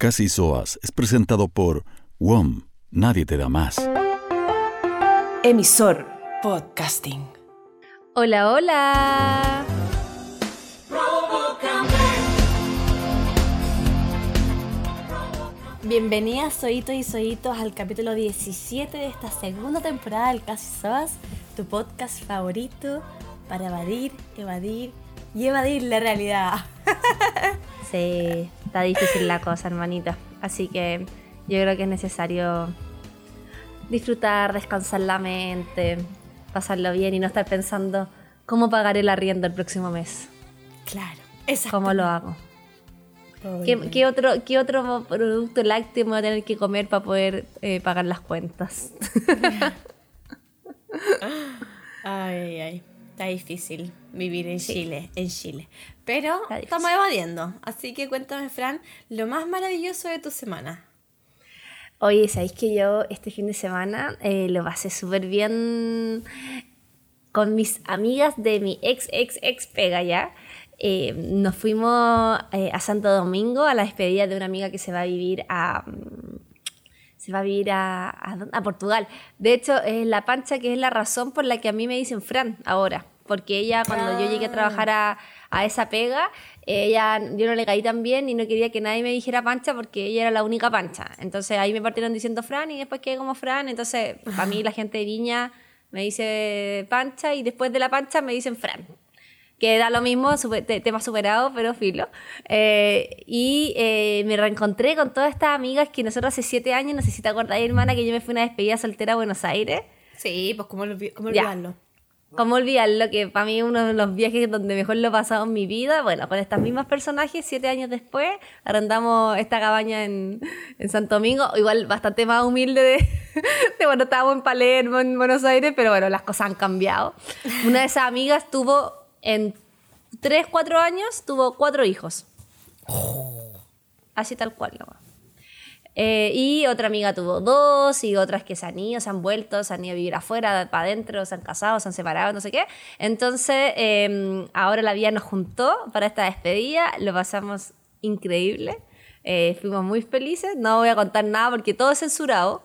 Casi Soas es presentado por WOM. Nadie te da más. Emisor Podcasting. Hola, hola. Bienvenidas, soitos y soitos, al capítulo 17 de esta segunda temporada del Casi Soas, tu podcast favorito para evadir, evadir y evadir la realidad. Sí, está difícil la cosa, hermanita. Así que yo creo que es necesario disfrutar, descansar la mente, pasarlo bien y no estar pensando cómo pagar el arriendo el próximo mes. Claro, exacto. ¿Cómo lo hago? ¿Qué, otro, ¿Qué otro producto lácteo me voy a tener que comer para poder eh, pagar las cuentas? ay, ay, está difícil vivir en Chile, en Chile. Pero estamos evadiendo, así que cuéntame, Fran, lo más maravilloso de tu semana. Oye, ¿sabéis que yo este fin de semana eh, lo pasé súper bien con mis amigas de mi ex, ex, ex pega ya? Eh, nos fuimos eh, a Santo Domingo a la despedida de una amiga que se va a vivir a mm, se va a vivir a, a, Portugal. De hecho, es la pancha que es la razón por la que a mí me dicen Fran ahora. Porque ella, cuando yo llegué a trabajar a, a esa pega, ella, yo no le caí tan bien y no quería que nadie me dijera pancha porque ella era la única pancha. Entonces ahí me partieron diciendo Fran y después quedé como Fran. Entonces, para mí la gente de Viña me dice pancha y después de la pancha me dicen Fran que da lo mismo, tema superado, pero filo. Eh, y eh, me reencontré con todas estas amigas que nosotros hace siete años, no sé si te hermana, que yo me fui una despedida soltera a Buenos Aires. Sí, pues cómo, cómo olvidarlo. ¿Cómo olvidarlo? Que para mí uno de los viajes donde mejor lo he pasado en mi vida, bueno, con estas mismas personajes, siete años después, arrendamos esta cabaña en, en Santo Domingo, igual bastante más humilde de, de, cuando estábamos en Palermo, en Buenos Aires, pero bueno, las cosas han cambiado. Una de esas amigas tuvo en 3, 4 años tuvo cuatro hijos. Así tal cual, eh, y otra amiga tuvo dos, y otras que se han ido, se han vuelto, se han ido a vivir afuera, para adentro, se han casado, se han separado, no sé qué. Entonces, em, ahora la vida nos juntó para esta despedida, lo pasamos increíble. Eh, fuimos muy felices, no voy a contar nada porque todo es censurado,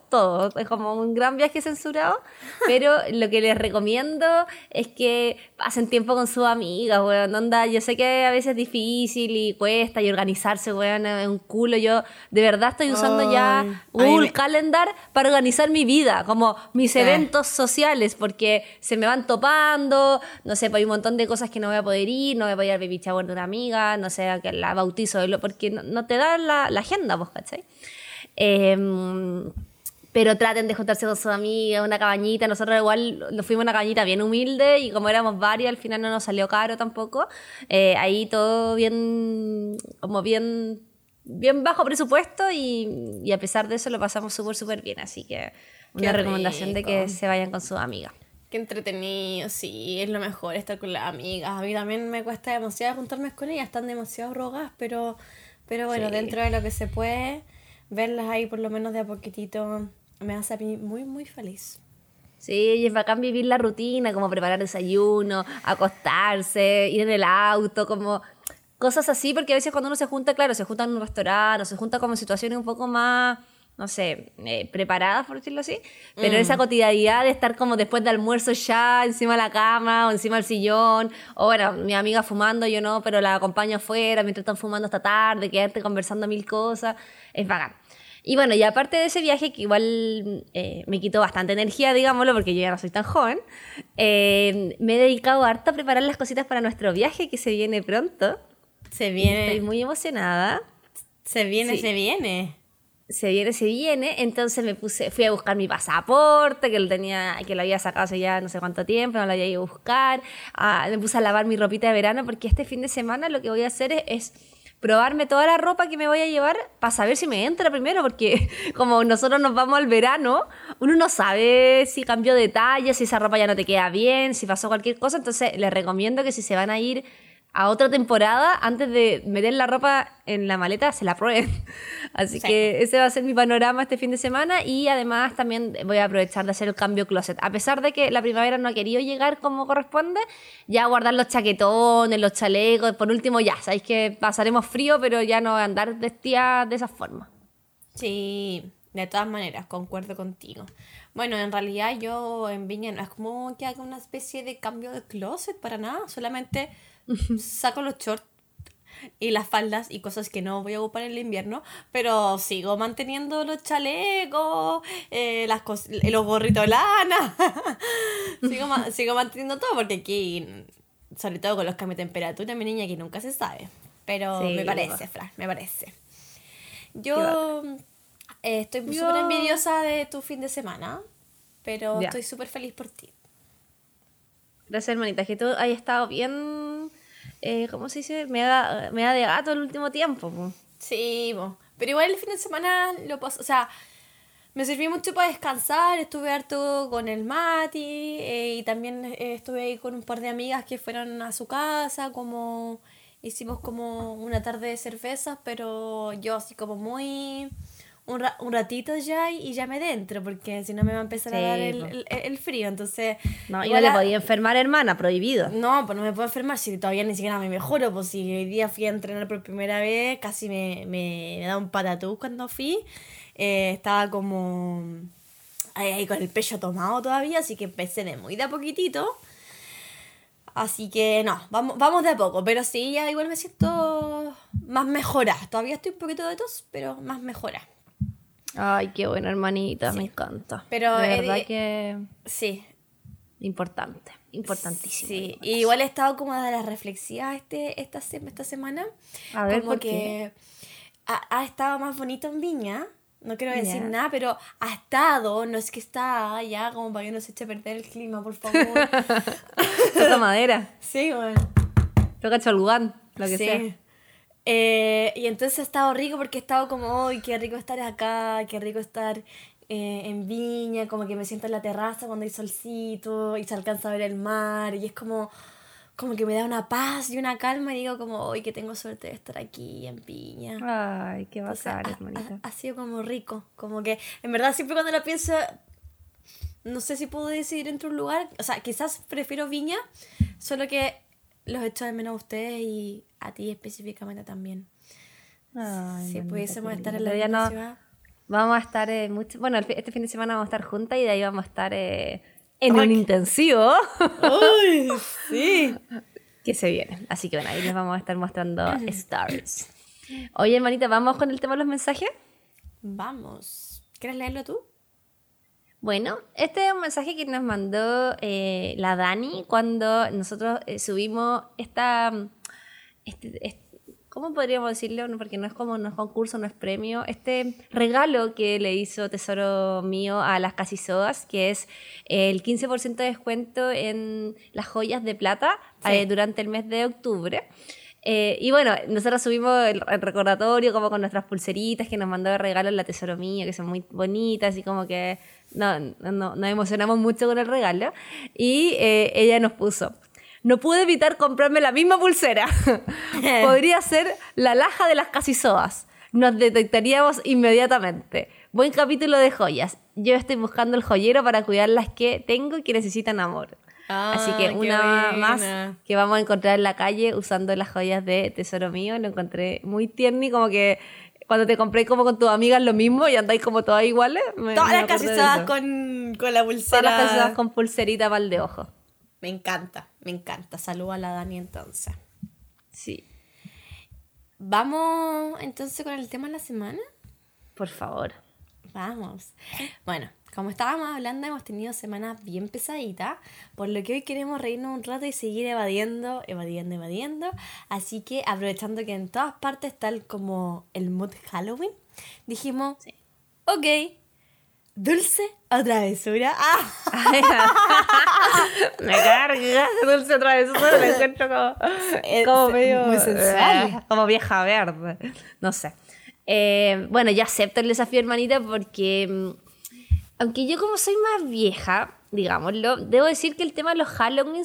es como un gran viaje censurado, pero lo que les recomiendo es que pasen tiempo con sus amigas, weón, onda, yo sé que a veces es difícil y cuesta y organizarse, weón, es un culo, yo de verdad estoy usando ya Google Calendar para organizar mi vida, como mis eventos sociales, porque se me van topando, no sé, pues hay un montón de cosas que no voy a poder ir, no voy a poder ir al baby shower de una amiga, no sé, que la bautizo, porque no, no te dan la, agenda, vos, ¿cachai? Em, pero traten de juntarse con sus amigas, una cabañita. Nosotros igual nos fuimos a una cabañita bien humilde y como éramos varios, al final no nos salió caro tampoco. Eh, ahí todo bien, como bien, bien bajo presupuesto y, a pesar de eso lo pasamos súper, súper bien. Así que una recomendación de que se vayan con sus amigas. Qué entretenido, sí, es lo mejor estar con las amigas. A mí también me cuesta demasiado juntarme con ellas, están demasiado rogas, pero pero bueno, dentro de lo que se puede, verlas ahí por lo menos de a poquitito me hace a mí muy, muy feliz. Sí, y es bacán vivir la rutina, como preparar desayuno, acostarse, ir en el auto, como cosas así, porque a veces cuando uno se junta, claro, se junta en un restaurante, o se junta como en situaciones un poco más no sé, eh, preparadas, por decirlo así, pero esa mm. cotidianidad de estar como después de almuerzo ya encima de la cama o encima del sillón, o bueno, mi amiga fumando, yo no, pero la acompaño afuera mientras están fumando hasta tarde, quedarte conversando mil cosas, es bacán. Y bueno, y aparte de ese viaje, que igual eh, me quitó bastante energía, digámoslo, porque yo ya no soy tan joven, eh, me he dedicado harto a preparar las cositas para nuestro viaje que se viene pronto. Se viene. Estoy muy emocionada. Se viene, se viene se viene, se viene, entonces me puse, fui a buscar mi pasaporte, que lo tenía, que lo había sacado hace ya no sé cuánto tiempo, no lo había ido a buscar, ah, me puse a lavar mi ropita de verano, porque este fin de semana lo que voy a hacer es, probarme toda la ropa que me voy a llevar para saber si me entra primero, porque como nosotros nos vamos al verano, uno no sabe si cambió de talla, si esa ropa ya no te queda bien, si pasó cualquier cosa, entonces les recomiendo que si se van a ir a otra temporada antes de meter la ropa en la maleta, se la prueben. Así que ese va a ser mi panorama este fin de semana y además también voy a aprovechar de hacer el cambio closet. A pesar de que la primavera no ha querido llegar como corresponde, ya guardar los chaquetones, los chalecos, por último ya, sabéis que pasaremos frío, pero ya no andar vestida de esa forma. Sí, de todas maneras, concuerdo contigo. Bueno, en realidad yo en Viña no es como que haga una especie de cambio de closet para nada, solamente saco los shorts y las faldas y cosas que no voy a ocupar en el invierno, pero sigo manteniendo los chalecos, eh, las los gorritos lana, sigo, sigo manteniendo todo porque aquí, sobre todo con los cambios de temperatura, mi niña, que nunca se sabe, pero me parece, Fran, me parece. Yo eh, estoy súper envidiosa de tu fin de semana, pero estoy súper feliz por ti. Gracias, hermanita, que tú hayas estado bien, eh, ¿cómo se dice? Me da, me da de gato el último tiempo. Sí, pero igual el fin de semana lo paso, o sea, me sirvió mucho para descansar, estuve harto con el Mati eh, y también eh, estuve ahí con un par de amigas que fueron a su casa, como hicimos como una tarde de cervezas, pero yo así como muy un, un ratito ya y, ya me dentro, porque si no me va a empezar a dar el, el, frío. Entonces. No, yo le podía enfermar, hermana, prohibido. No, pues no me puedo enfermar si todavía ni siquiera me mejoro. Pues si hoy día fui a entrenar por primera vez, casi me, me, da un patatús cuando fui. Eh, estaba como. Ahí, ahí, con el pecho tomado todavía, así que empecé de muy de a poquitito. Así que no, vamos, vamos de a poco, pero sí, ya igual me siento más mejora. Todavía estoy un poquito de tos, pero más mejora. Ay, qué buena hermanita, me encanta. Pero de verdad que sí, importante, importantísimo. Sí, igual he estado como de las reflexivas este, esta, esta semana. A ver, como ¿por que Ha, ha, estado más bonito en Viña. No quiero decir nada, pero ha estado, no es que está ya, como para que no se eche a perder el clima, por favor. Toca madera. Sí, bueno. Toca cholgán, lo que sea. Eh, y entonces ha estado rico porque he estado como, ¡ay, qué rico estar acá! ¡Qué rico estar eh, en Viña! Como que me siento en la terraza cuando hay solcito y se alcanza a ver el mar. Y es como, como que me da una paz y una calma. Y digo, como, ¡ay, que tengo suerte de estar aquí en Viña! ¡Ay, qué bacán, hermanita! Ha, ha, sido como rico. Como que, en verdad, siempre cuando lo pienso, no sé si puedo decidir entre un lugar. O sea, quizás prefiero Viña, solo que los echo de menos a ustedes y a ti específicamente también. si pudiésemos estar en la misma ciudad. Vamos a estar eh, mucho. Bueno, este fin de semana vamos a estar juntas y de ahí vamos a estar eh, en un intensivo. ¡Uy! Sí. que se viene. Así que bueno, ahí les vamos a estar mostrando stars. Oye, hermanita, ¿vamos con el tema de los mensajes? Vamos. ¿Quieres leerlo tú? Bueno, este es un mensaje que nos mandó eh, la Dani cuando nosotros eh, subimos esta... Este, ¿Cómo podríamos decirlo? Porque no es como no es concurso, no es premio. Este regalo que le hizo Tesoro Mío a las Casisoas, que es el 15% de descuento en las joyas de plata eh, durante el mes de octubre. Eh, y bueno, nosotros subimos el, recordatorio como con nuestras pulseritas que nos mandó de regalo la Tesoro Mío, que son muy bonitas y como que no, no, nos emocionamos mucho con el regalo. Y eh, ella nos puso, no pude evitar comprarme la misma pulsera. Podría ser la laja de las casisoas. Nos detectaríamos inmediatamente. Buen capítulo de joyas. Yo estoy buscando el joyero para cuidar las que tengo y que necesitan amor. Así que ah, una más que vamos a encontrar en la calle usando las joyas de Tesoro Mío. Lo encontré muy tierno y como que cuando te compré como con tus amigas lo mismo y andáis como todas iguales. todas las con, con la pulsera. Todas las casitas con pulserita el de ojo. Me encanta, me encanta. Saluda a la Dani entonces. Sí. ¿Vamos entonces con el tema de la semana? Por favor. Vamos. Bueno, como estábamos hablando, hemos tenido semanas bien pesaditas, por lo que hoy queremos reírnos un rato y seguir evadiendo, evadiendo, evadiendo. Así que aprovechando que en todas partes está como el mood Halloween, dijimos, ok, dulce o travesura. me carga dulce o travesura, me encuentro como, como medio... Muy sensual. Eh, como vieja verde, no sé. Eh, bueno, ya acepto el desafío, hermanita, porque mm, aunque yo como soy más vieja, digámoslo, debo decir que el tema de los Halloween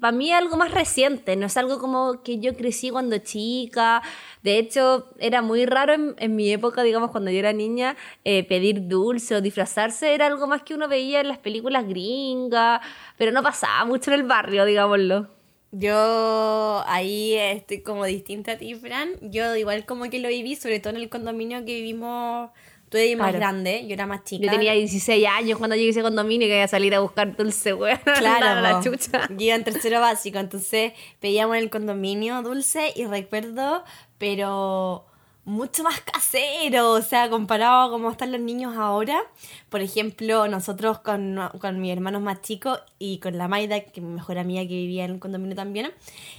para mí es algo más reciente, no es algo como que yo crecí cuando chica. De hecho, era muy raro en, mi época, digamos, cuando yo era niña, eh, pedir dulce o disfrazarse. Era algo más que uno veía en las películas gringas, pero no pasaba mucho en el barrio, digámoslo. Yo ahí estoy como distinta a ti, Fran. Yo igual como que lo viví, sobre todo en el condominio que vivimos Tú eres más grande, yo era más chica. Yo tenía 16 años cuando llegué a ese condominio y quería salir a buscar dulce, weón. Claro, la chucha. Yo iba en tercero básico, entonces pedíamos en el condominio dulce y recuerdo, pero mucho más casero, o sea, comparado a cómo están los niños ahora. Por ejemplo, nosotros con, con mis hermanos más chicos y con la Maida, que es mi mejor amiga que vivía en el condominio también,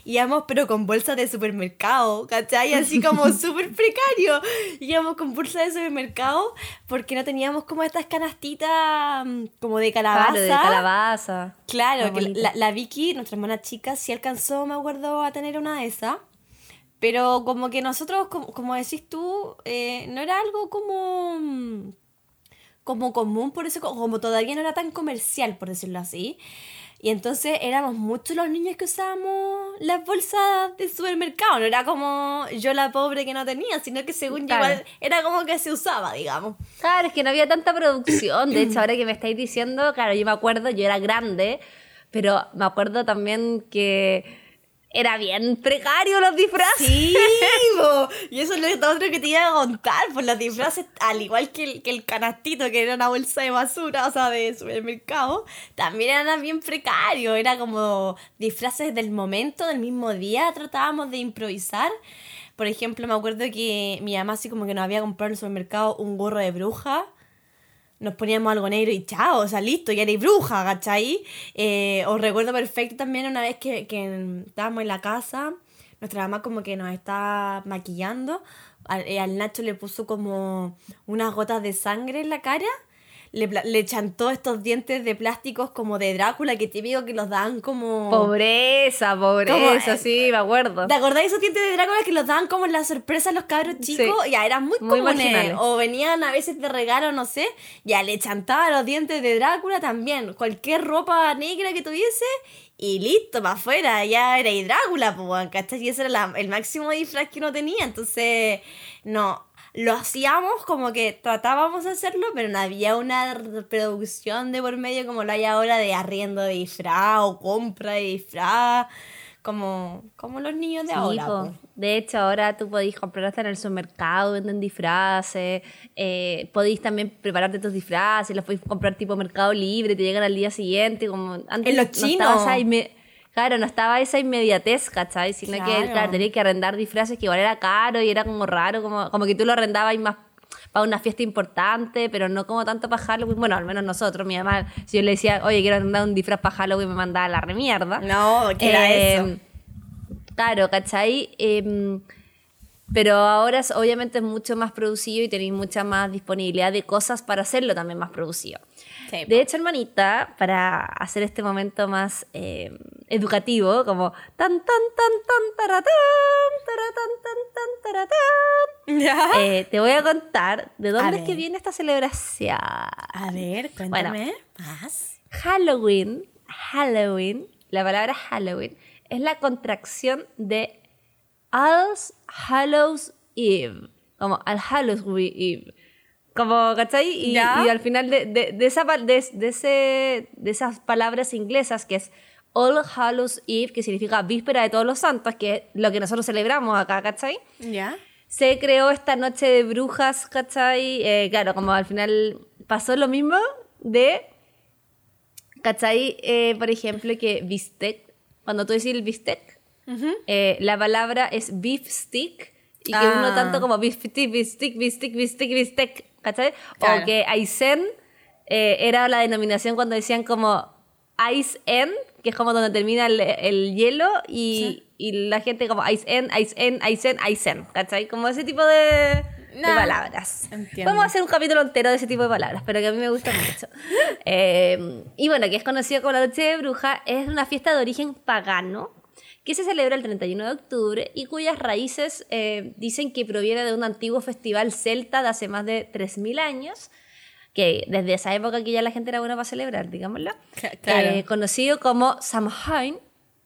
íbamos pero con bolsas de supermercado, ¿cachai? Así como súper precario. Íbamos con bolsas de supermercado porque no teníamos como estas canastitas mm, como de calabaza. Claro, de calabaza. Claro, que la, la Vicky, nuestra hermana chica, sí alcanzó, me acuerdo, a tener una de esas. Pero como que nosotros, como, decís tú, eh, no era algo como, como común, por eso como todavía no era tan comercial, por decirlo así. Y entonces éramos muchos los niños que usábamos las bolsas de supermercado. No era como yo la pobre que no tenía, sino que según yo era como que se usaba, digamos. Claro, es que no había tanta producción. De hecho, ahora que me estáis diciendo, claro, yo me acuerdo, yo era grande, pero me acuerdo también que era bien precario los disfraces. Sí, y eso es lo otro que te iba a contar, por pues los disfraces, al igual que el, que el canastito, que era una bolsa de basura, o sea, de supermercado, también eran bien precarios, era como disfraces del momento, del mismo día, tratábamos de improvisar. Por ejemplo, me acuerdo que mi mamá así como que nos había comprado en el supermercado un gorro de bruja nos poníamos algo negro y chao, o sea, listo, ya eres bruja, ¿cachai? Eh, os recuerdo perfecto también una vez que, que estábamos en la casa, nuestra mamá como que nos está maquillando, al, eh, al Nacho le puso como unas gotas de sangre en la cara le, le chantó estos dientes de plásticos como de Drácula, que típico que los dan como... Pobreza, pobreza, eh, sí, me acuerdo. ¿Te acordáis esos dientes de Drácula que los dan como en la sorpresa a los cabros chicos? Ya, eran muy, muy comunes. O venían a veces de regalo, no sé. Ya, le chantaba los dientes de Drácula también. Cualquier ropa negra que tuviese y listo, para afuera, ya era Drácula, pues, ¿cachai? Y ese era el máximo disfraz que uno tenía, entonces, no, lo hacíamos como que tratábamos de hacerlo, pero no había una producción de por medio como lo hay ahora de arriendo de disfraz o compra de disfraz, como, como los niños de ahora. De hecho, ahora tú podéis comprarte en el supermercado, venden disfraces, eh, podéis también prepararte tus disfraces, los podéis comprar tipo mercado libre, te llegan al día siguiente, como antes. En los chinos. Claro, no estaba esa inmediatez, ¿cachai? Sino que claro, tenías que arrendar disfraces que igual era caro y era como raro, como, como que tú lo arrendabas y más para una fiesta importante, pero no como tanto para Halloween. Bueno, al menos nosotros, mi mamá, si yo le decía, oye, quiero arrendar un disfraz para Halloween, me mandaba la remierda. No, ¿qué era eso? Em, claro, ¿cachai? Eh, pero ahora obviamente es mucho más producido y tenéis mucha más disponibilidad de cosas para hacerlo también más producido. De hecho, hermanita, para hacer este momento más eh, educativo, como tan tan tan tan taratán, taratán, tan tan taratán, eh, te voy a contar de dónde es que viene esta celebración. A ver, cuéntame más. Halloween, Halloween, la palabra Halloween es la contracción de All Hallows Eve. Como Al Hallows Eve. Como, ¿cachai? Y, y al final de, de, de esa, de, ese, de esas palabras inglesas que es All Hallows Eve, que significa víspera de todos los santos, que es lo que nosotros celebramos acá, ¿cachai? Ya. Se creó esta noche de brujas, ¿cachai? Eh, claro, como al final pasó lo mismo de, ¿cachai? Eh, por ejemplo, que bistec, cuando tú decís el bistec, eh, la palabra es beef stick y que uno tanto ah. como beef stick, beef stick, beef stick, beef stick, beef stick, ¿cachai? O que Aizen eh, era la denominación cuando decían como Ice End, que es como donde termina el, hielo y, y, la gente como Ice End, Ice End, Ice End, Ice End, ¿cachai? Como ese tipo de, de palabras. Vamos a hacer un capítulo entero de ese tipo de palabras, pero que a mí me gusta mucho. Eh, y bueno, que es conocido como la Noche de Bruja, es una fiesta de origen pagano que se celebra el 31 de octubre y cuyas raíces eh, dicen que proviene de un antiguo festival celta de hace más de 3.000 años, que desde esa época que ya la gente era buena para celebrar, digámoslo, eh, conocido como Samhain,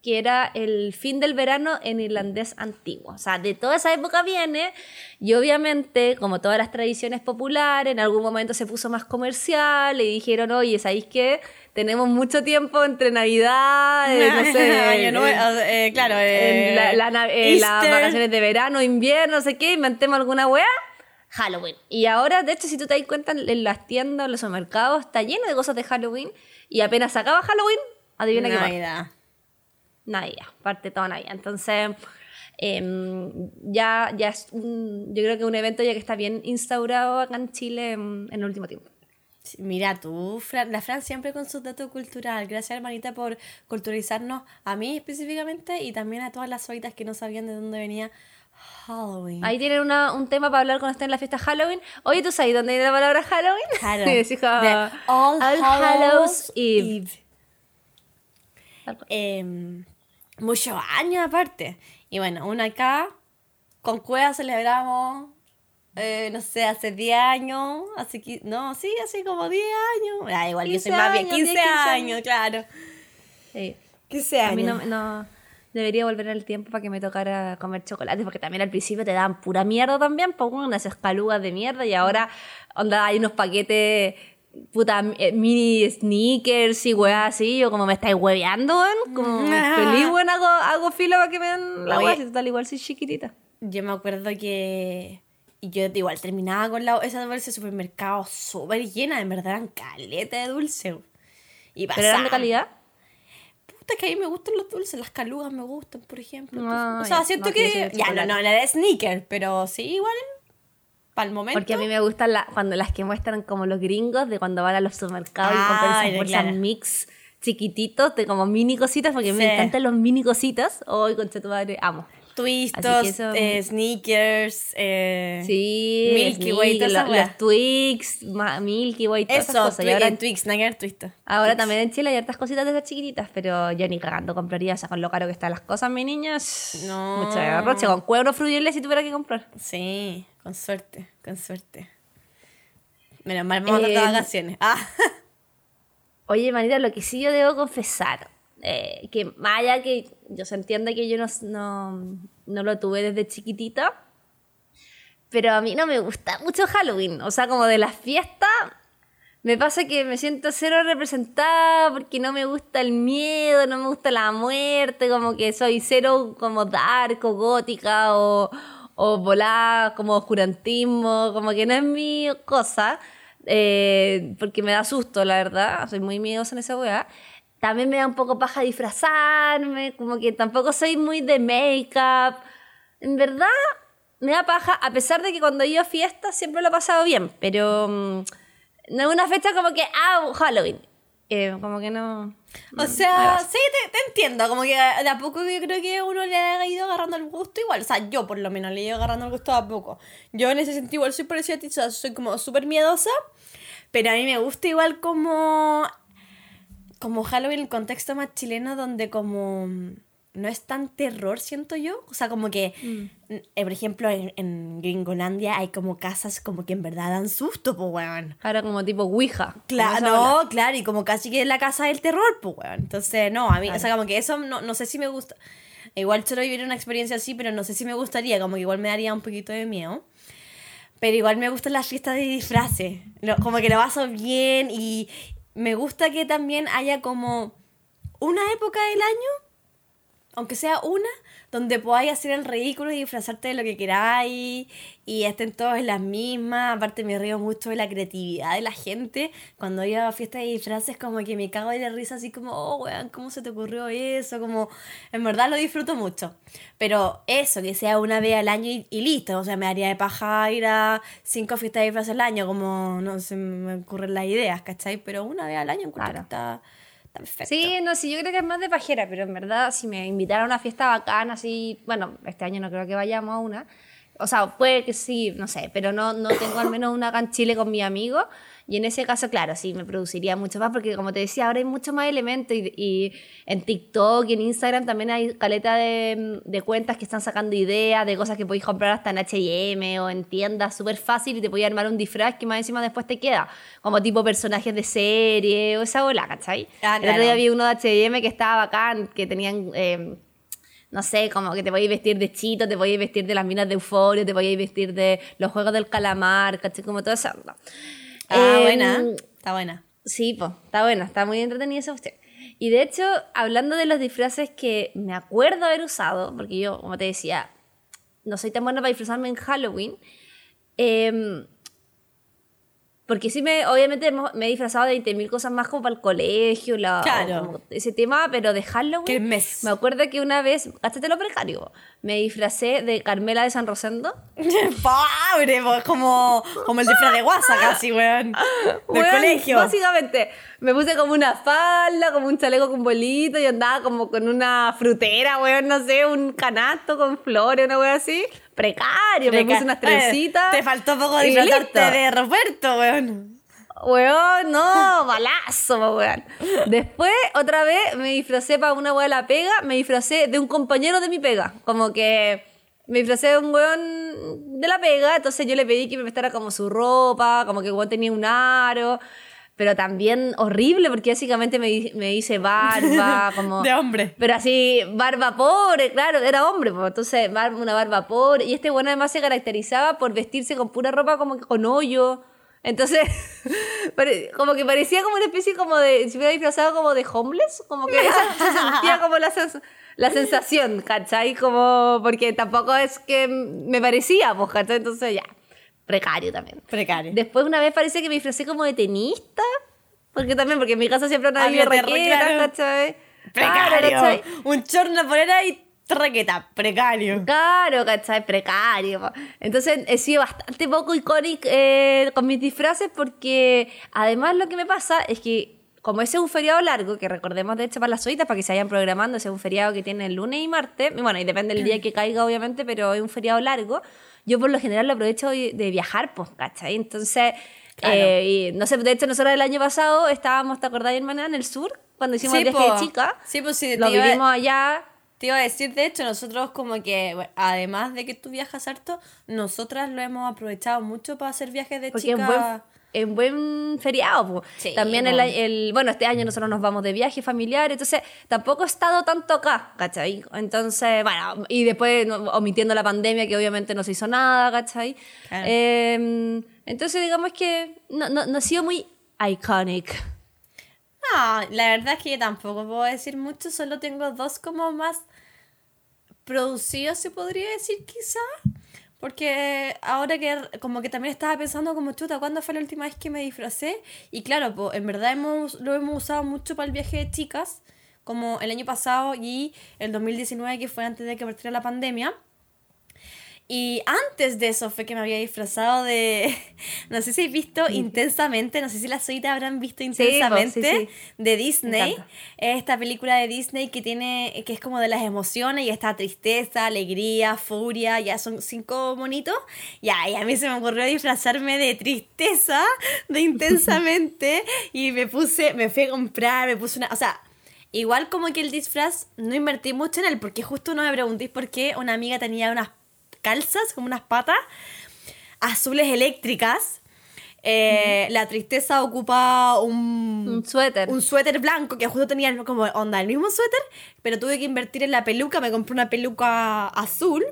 que era el fin del verano en irlandés antiguo. O sea, de toda esa época viene y obviamente, como todas las tradiciones populares, en algún momento se puso más comercial y dijeron, oye, ¿sabéis qué? Tenemos mucho tiempo entre Navidad, eh, no sé, Año Nuevo, eh, eh, claro, eh, la- la eh, las vacaciones de verano, invierno, no sé qué, inventemos alguna weá. Halloween. Y ahora, de hecho, si tú te das cuenta, en las tiendas, en los supermercados, está lleno de cosas de Halloween. Y apenas acaba Halloween, adivina qué parte. Navidad. Parte toda Navidad. Entonces, em, ya, ya es un, yo creo que un evento ya que está bien instaurado acá en Chile en, en el último tiempo. Mira tú, Fran, la Fran siempre con su dato cultural. Gracias, hermanita, por culturalizarnos a mí específicamente y también a todas las solitas que no sabían de dónde venía Halloween. Ahí tienen una- un tema para hablar cuando estén en la fiesta Halloween. Oye, ¿tú sabes dónde viene la palabra Halloween? Claro. Sí, como, De All, Hallows Eve. Eve. Muchos años aparte. Y bueno, uno acá, con Cueva celebramos, eh, no sé, hace 10 años, hace, no, sí, hace como 10 años. Ah, igual yo soy 15 más bien, años, 15 10, 15 años, años. claro. Sí. 15 A mí no, años. no- debería volver el tiempo para que me tocara comer chocolate, porque también al principio te daban pura mierda también, pues unas escalugas de mierda, y ahora onda, hay unos paquetes puta eh, mini sneakers y weas así, yo como me estáis hueveando, weón, como feliz, weón, hago, hago fila para que me den la wea, si total igual soy chiquitita. Yo me acuerdo que. Yo igual terminaba con la, esa de supermercado súper llena, en verdad eran caleta de dulce. Y ¿Pero eran de calidad? Puta, que a mí me gustan los dulces, las calugas me gustan, por ejemplo. Ah, o sea, siento No, que. Ya, no, chocolate. no, era de sneaker, pero sí, igual. Para el momento. Porque a mí me gustan la- cuando las que muestran como los gringos de cuando van a los supermercados y Ah, compran esas bolsas mix chiquititos de como mini cositas, porque Sí. me encantan los mini cositas. Hoy, con tu madre, amo. Twistos, eso- eh, sneakers, eh, Sí, Milky Way, todas esas los, Twix, Milky Way, todas esas Eso, cosas. Y twi- ahora, en Twix, ahora también en Chile hay hartas cositas de esas chiquititas, pero yo ni cagando compraría, o sea, con lo caro que están las cosas, mi niña. shh, No. Mucho derroche, con cuero fruyeles si tuviera que comprar. Sí, con suerte, con suerte. Menos mal vamos a Eh, de vacaciones. Ah, Oye, Manita, lo que sí yo debo confesar, eh, que más allá que yo se entiende que yo no, no, no lo tuve desde chiquitita, pero a mí no me gusta mucho Halloween. O sea, como de las fiestas, me pasa que me siento cero representada porque no me gusta el miedo, no me gusta la muerte, como que soy cero como dark o gótica o, o volada como oscurantismo, como que no es mi cosa, eh, porque me da susto, la verdad, soy muy miedosa en esa weá. También me da un poco paja disfrazarme, como que tampoco soy muy de make-up. En verdad, me da paja, a pesar de que cuando he ido a fiestas siempre lo he pasado bien, pero mm, no es una fecha como que, ah, Halloween. Eh, como que no. o sea, sí, te, te entiendo. Como que de a poco yo creo que uno le ha ido agarrando el gusto igual. O sea, yo por lo menos le he ido agarrando el gusto de a poco. Yo en ese sentido igual soy parecida a ti. O sea, soy como súper miedosa. Pero a mí me gusta igual como... Como Halloween, el contexto más chileno donde como... No es tan terror, siento yo. O sea, como que, eh, por ejemplo, en, en Gringolandia hay como casas como que en verdad dan susto, pues, weón. Ahora como tipo Ouija. Claro, no, claro, y como casi que es la casa del terror, pues, weón. Entonces, no, a mí, o sea, como que eso no, no sé si me gusta. Igual solo vivir una experiencia así, pero no sé si me gustaría, como que igual me daría un poquito de miedo. Pero igual me gustan las fiestas de disfraces. Lo- como que lo paso bien y me gusta que también haya como una época del año, aunque sea una, donde podáis hacer el ridículo y disfrazarte de lo que queráis y estén todos en las mismas. Aparte me río mucho de la creatividad de la gente. Cuando iba a fiestas de disfraces como que me cago de la risa así como, oh, weón, ¿cómo se te ocurrió eso? Como, en verdad lo disfruto mucho. Pero eso, que sea una vez al año y, y listo. O sea, me haría de paja ir a cinco fiestas de disfraces al año, como no se me ocurren las ideas, ¿cachai? Pero una vez al año encuentro Claro. que está, está. Sí, no, sí, yo creo que es más de pajera, pero en verdad, si me invitaran a una fiesta bacana, así, bueno, este año no creo que vayamos a una, o sea, puede que sí, no sé, pero no, no tengo al menos una acá en Chile con mi amigo. Y en ese caso, claro, sí, me produciría mucho más, porque como te decía, ahora hay mucho más elementos y, y en TikTok y en Instagram también hay caleta de, de cuentas que están sacando ideas de cosas que podéis comprar hasta en H&M o en tiendas súper fácil y te podéis armar un disfraz que más encima después te queda, como tipo personajes de serie o esa bola, ¿cachai? Ah, El otro día claro. vi uno de H&M que estaba bacán, que tenían... eh, no sé, como que te podías vestir de Chito, te podías vestir de las minas de Euforia, te podías vestir de los juegos del calamar, ¿cachai? Como todo eso. Ah, Em, buena. Está buena. Sí, pues, está buena, está muy entretenida esa cuestión. Y de hecho, hablando de los disfraces que me acuerdo haber usado, porque yo, como te decía, no soy tan buena para disfrazarme en Halloween, em, porque sí, me, obviamente me he disfrazado de 20.000 cosas más como para el colegio, la, Claro. ese tema, pero de Halloween. ¿Qué mes? Me acuerdo que una vez, gástate lo precario, me disfracé de Carmela de San Rosendo. Pobre, po, es como, como el disfraz de guasa casi, weón. Del Weón, colegio. Básicamente, me puse como una falda, como un chaleco con bolito y andaba como con una frutera, weón, no sé, un canasto con flores, una weón así. Precario, me puse unas trencitas. Te faltó poco disfrazarte de Roberto, weón. Weón, no, balazo, weón. Después, otra vez, me disfracé para una weón de la pega, me disfracé de un compañero de mi pega. Como que me disfracé de un weón de la pega, entonces yo le pedí que me prestara como su ropa, como que el weón tenía un aro. Pero también horrible, porque básicamente me, me hice barba, como... De hombre. Pero así, barba pobre, claro, era hombre, pues, entonces una barba pobre. Y este bueno además se caracterizaba por vestirse con pura ropa como que con hoyo. Entonces, como que parecía como una especie como de, si hubiera disfrazado como de homeless, como que esa- se sentía como la, sens- la sensación, ¿cachai? Como, porque tampoco es que me parecía, pues, ¿cachai? Entonces ya, precario también. Precario. Después una vez parece que me disfracé como de tenista, porque también, porque en mi casa siempre no había raquetas. ¿cachai? Precario. ¿cachai? Un chorno polera y traqueta. Precario. Claro, ¿cachai? Precario. Entonces he sido bastante poco icónico eh, con mis disfraces porque además lo que me pasa es que como ese es un feriado largo, que recordemos de hecho para las solitas, para que se vayan programando, ese es un feriado que tiene el lunes y martes, y bueno, y depende del día que caiga obviamente, pero es un feriado largo, yo por lo general lo aprovecho de viajar, pues, ¿cachai? Entonces, Claro. eh, y no sé, de hecho nosotros el año pasado estábamos, ¿te acordás, hermana, en el sur? Cuando hicimos el viaje po. de chica. Sí, pues sí, Lo te iba- vivimos allá. Te iba a decir, de hecho, nosotros como que, bueno, además de que tú viajas harto, nosotras lo hemos aprovechado mucho para hacer viajes de Porque chica. buen, es buen feriado. Sí, También el, po. el- bueno, este año nosotros nos vamos de viaje familiar, entonces tampoco he estado tanto acá, ¿cachai? Entonces, bueno, y después omitiendo la pandemia que obviamente no se hizo nada, ¿cachai? Claro. Eh, entonces digamos que no, no, no ha sido muy iconic. No, la verdad es que yo tampoco puedo decir mucho, solo tengo dos como más producidos, se podría decir quizá. Porque ahora que como que también estaba pensando como chuta, ¿cuándo fue la última vez que me disfracé? Y claro, pues en verdad hemos, lo hemos usado mucho para el viaje de chicas, como el año pasado y el 2019 que fue antes de que partiera la pandemia. Y antes de eso fue que me había disfrazado de. No sé si has visto intensamente, no sé si las oídas habrán visto po, sí, intensamente sí. de Disney. Esta película de Disney que tiene. que es como de las emociones y está tristeza, alegría, furia, ya son cinco monitos. Ya, y a mí se me ocurrió disfrazarme de tristeza, de intensamente. y me puse, me fui a comprar, me puse una. O sea. Igual como que el disfraz no invertí mucho en él, porque justo no me preguntéis por qué una amiga tenía unas calzas, como unas patas, azules eléctricas. Eh, La tristeza ocupa un, Un suéter. un suéter blanco que justo tenía como onda el mismo suéter, pero tuve que invertir en la peluca. Me compré una peluca azul,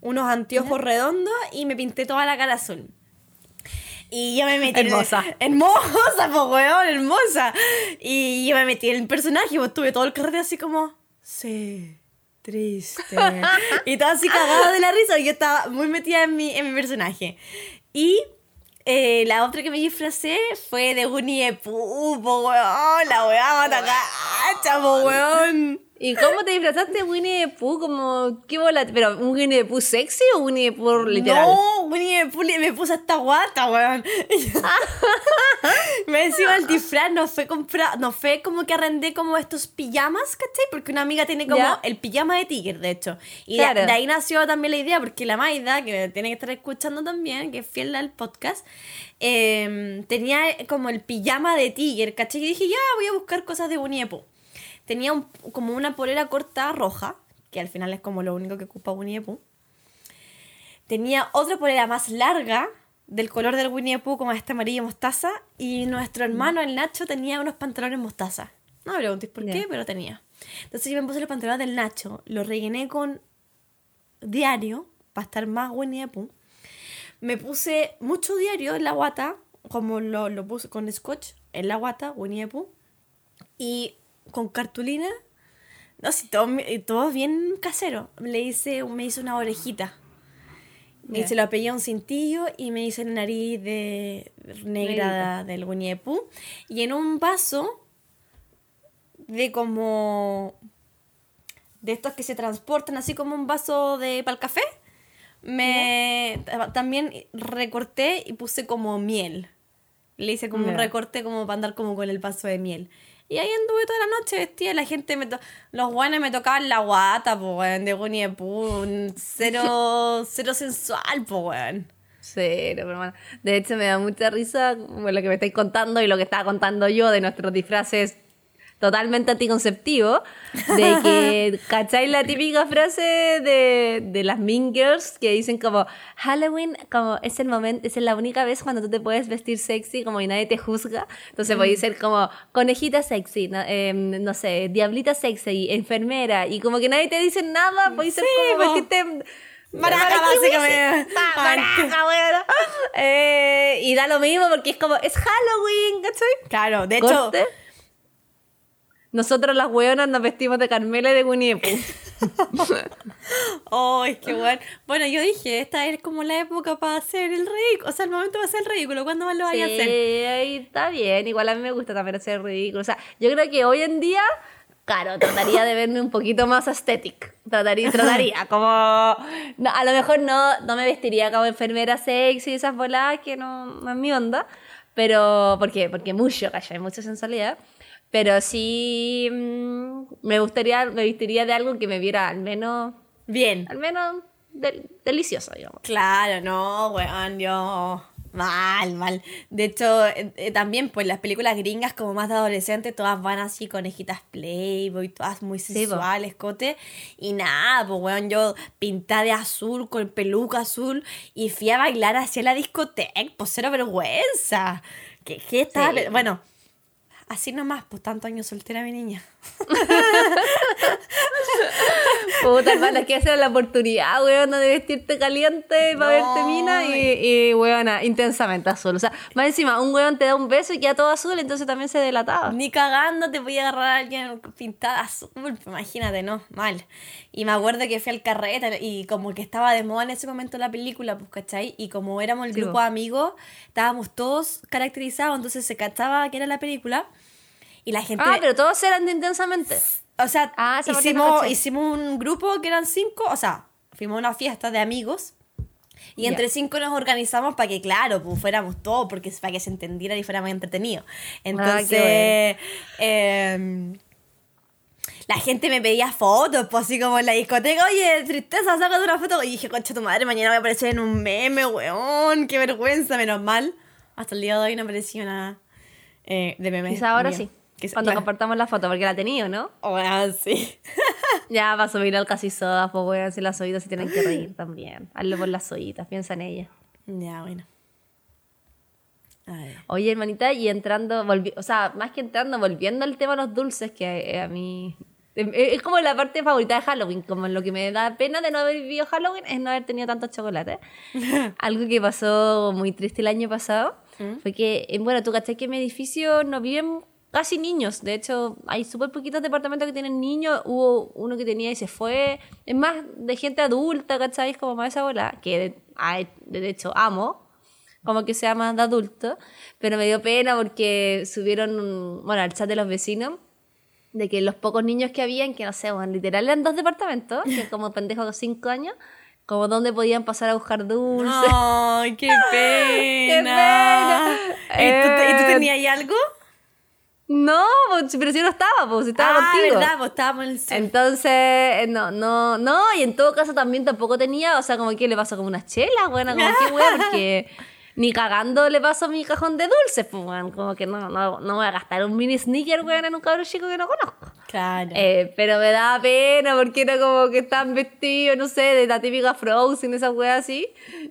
unos anteojos redondos y me pinté toda la cara azul. Y yo me metí. en- Hermosa. hermosa, pues, weón, hermosa. Y yo me metí en el personaje, pues tuve todo el carrete así como. Sí. Triste. y todo así cagado de la risa. Yo estaba muy metida en mi, en mi personaje. Y eh, la otra que me disfracé fue de Winnie the Pooh, po, weón. La weá matacacha, po, weón. ¿Y cómo te disfrazaste de Winnie the Pooh? Como, ¿qué bola? ¿Pero un Winnie the Pooh sexy o Winnie the Pooh literal? No, Winnie the Pooh me puse esta guata, weón. me encima el disfraz no fue comprar, no fue como que arrendé como estos pijamas, ¿cachai? Porque una amiga tiene como Ya. el pijama de Tiger, de hecho. Y de- Claro. de, ahí nació también la idea, porque la Maida, que tiene que estar escuchando también, que es fiel al podcast, eh, tenía como el pijama de Tiger, ¿cachai? Y dije, ya, voy a buscar cosas de Winnie the Pooh. Tenía un- como una polera corta roja, que al final es como lo único que ocupa Winnie the Pooh. Tenía otra polera más larga, del color del Winnie the Pooh, como este amarillo mostaza. Y nuestro hermano, el Nacho, tenía unos pantalones mostaza. No me preguntéis por qué, pero tenía. Entonces yo me puse los pantalones del Nacho, los rellené con diario, para estar más Winnie the Pooh. Me puse mucho diario en la guata, como lo, lo puse con scotch en la guata, Winnie the Pooh. Y con cartulina, no sé, todo, mi- todo bien casero. Le hice, me hice una orejita. Y Ya. se lo pegué a un cintillo y me hice la nariz de negra del Pooh. Y en un vaso de como... De estos que se transportan así como un vaso de para el café. Me ta- también recorté y puse como miel. Le hice como un recorte como para andar como con el vaso de miel. Y ahí anduve toda la noche vestida. La gente me to- Los guanes me tocaban la guata, po, weón, de Winnie the Cero, cero sensual, po, weón. Cero, pero bueno. De hecho, me da mucha risa lo que me estáis contando y lo que estaba contando yo de nuestros disfraces totalmente anticonceptivos. De que, ¿cacháis la típica frase de, de las Mean Girls que dicen como Halloween como es el momento, es la única vez cuando tú te puedes vestir sexy como y nadie te juzga? Entonces podéis ser como conejita sexy, no, em, no sé, diablita sexy, enfermera y como que nadie te dice nada, podéis ser Sí, como vestirte... Maraca, básicamente. Maraca, bueno. Eh, y da lo mismo porque es como, es Halloween, ¿cachai? Claro, de hecho, Corte. Nosotros las hueonas nos vestimos de Carmela y de Winnie. Oh, es que bueno. Bueno, yo dije, esta es como la época para hacer el ridículo. O sea, el momento para hacer el ridículo. ¿Cuándo más lo vaya a Sí, hacer? ahí está bien. Igual a mí me gusta también hacer ridículo. O sea, yo creo que hoy en día, claro, trataría de verme un poquito más aesthetic. Trataría, trataría como... no, a lo mejor no, no me vestiría como enfermera sexy y esas voladas que no, no es mi onda. Pero, ¿por qué? Porque mucho, ¿cachai? Mucha sensualidad. Pero sí mm, me gustaría, me vestiría de algo que me viera al menos, Bien. al menos del- delicioso, digamos. Claro, no, weón, yo. Mal, mal. De hecho, eh, eh, también, pues las películas gringas, como más de adolescente, todas van así, conejitas Playboy, todas muy sensuales, cote. Y nada, pues, weón, yo pintada de azul, con peluca azul, y fui a bailar hacia la discoteca, pues cero vergüenza. ¿Qué, qué estaba? Sí. Bueno, así nomás, pues tantos años soltera mi niña. Puta, hermano, es que esa era la oportunidad, weona, de vestirte caliente para No. verte mina y, y, weona, intensamente azul. O sea, más encima, un weón te da un beso y queda todo azul, entonces también se delataba. Ni cagando te voy a agarrar a alguien pintada azul, imagínate, no, mal. Y me acuerdo que fui al carrete y como que estaba de moda en ese momento la película, pues, ¿cachai? Y como éramos el Sí, grupo po. de amigos, estábamos todos caracterizados, entonces se cachaba que era la película. Y la gente... Ah, pero todos eran de intensamente. O sea, Ah, hicimos, hicimos un grupo que eran cinco, o sea, fuimos a una fiesta de amigos. Y entre cinco nos organizamos para que, claro, pues fuéramos todos, porque para que se entendiera y fuera más entretenido. Entonces, em, la gente me pedía fotos, pues así como en la discoteca, oye, tristeza, sácate una foto. Y dije, concha tu madre, mañana voy a aparecer en un meme, weón, qué vergüenza, menos mal. Hasta el día de hoy no apareció nada eh, de meme. Quizá ahora sí. Quizá- Cuando claro. compartamos la foto, porque la tenía, ¿no? Weón, sí. Ya va a subir al casi sodas, pues weón, si las oídas se tienen que reír también. Hazlo por las oídas, piensa en ellas. Ya, bueno. A ver. Oye, hermanita, y entrando, volvi- o sea, más que entrando, volviendo al tema de los dulces, que eh, a mí eh, es como la parte favorita de Halloween, como lo que me da pena de no haber vivido Halloween es no haber tenido tanto chocolate. Algo que pasó muy triste el año pasado fue que, eh, bueno, tú caché que en mi edificio no viven casi niños, de hecho hay súper poquitos departamentos que tienen niños, hubo uno que tenía y se fue, es más de gente adulta, ¿cachai? Es como más esa bola, que de, ay, de hecho amo, como que sea más de adulto, pero me dio pena porque subieron, bueno, al chat de los vecinos, de que los pocos niños que habían, que no sé, bueno, literal eran dos departamentos, que como pendejos de cinco años, como donde podían pasar a buscar dulces. ¡Ay, qué pena! pena! ¿Y, tú, te- y tú Eh, tenías ahí algo? No, pero si no estaba, pues estaba ah, contigo. verdad, pues estábamos en el sur. Entonces, no, no, no, y en todo caso también tampoco tenía, o sea, como que le pasó como unas chelas, bueno, como que wea, porque ni cagando le paso mi cajón de dulces, pues, weón, como que no, no, no voy a gastar un mini sneaker, weón, en un cabrón chico que no conozco. Claro. Eh, pero me daba pena porque era como que estaban vestidos, no sé, de la típica Frozen, esa wea así,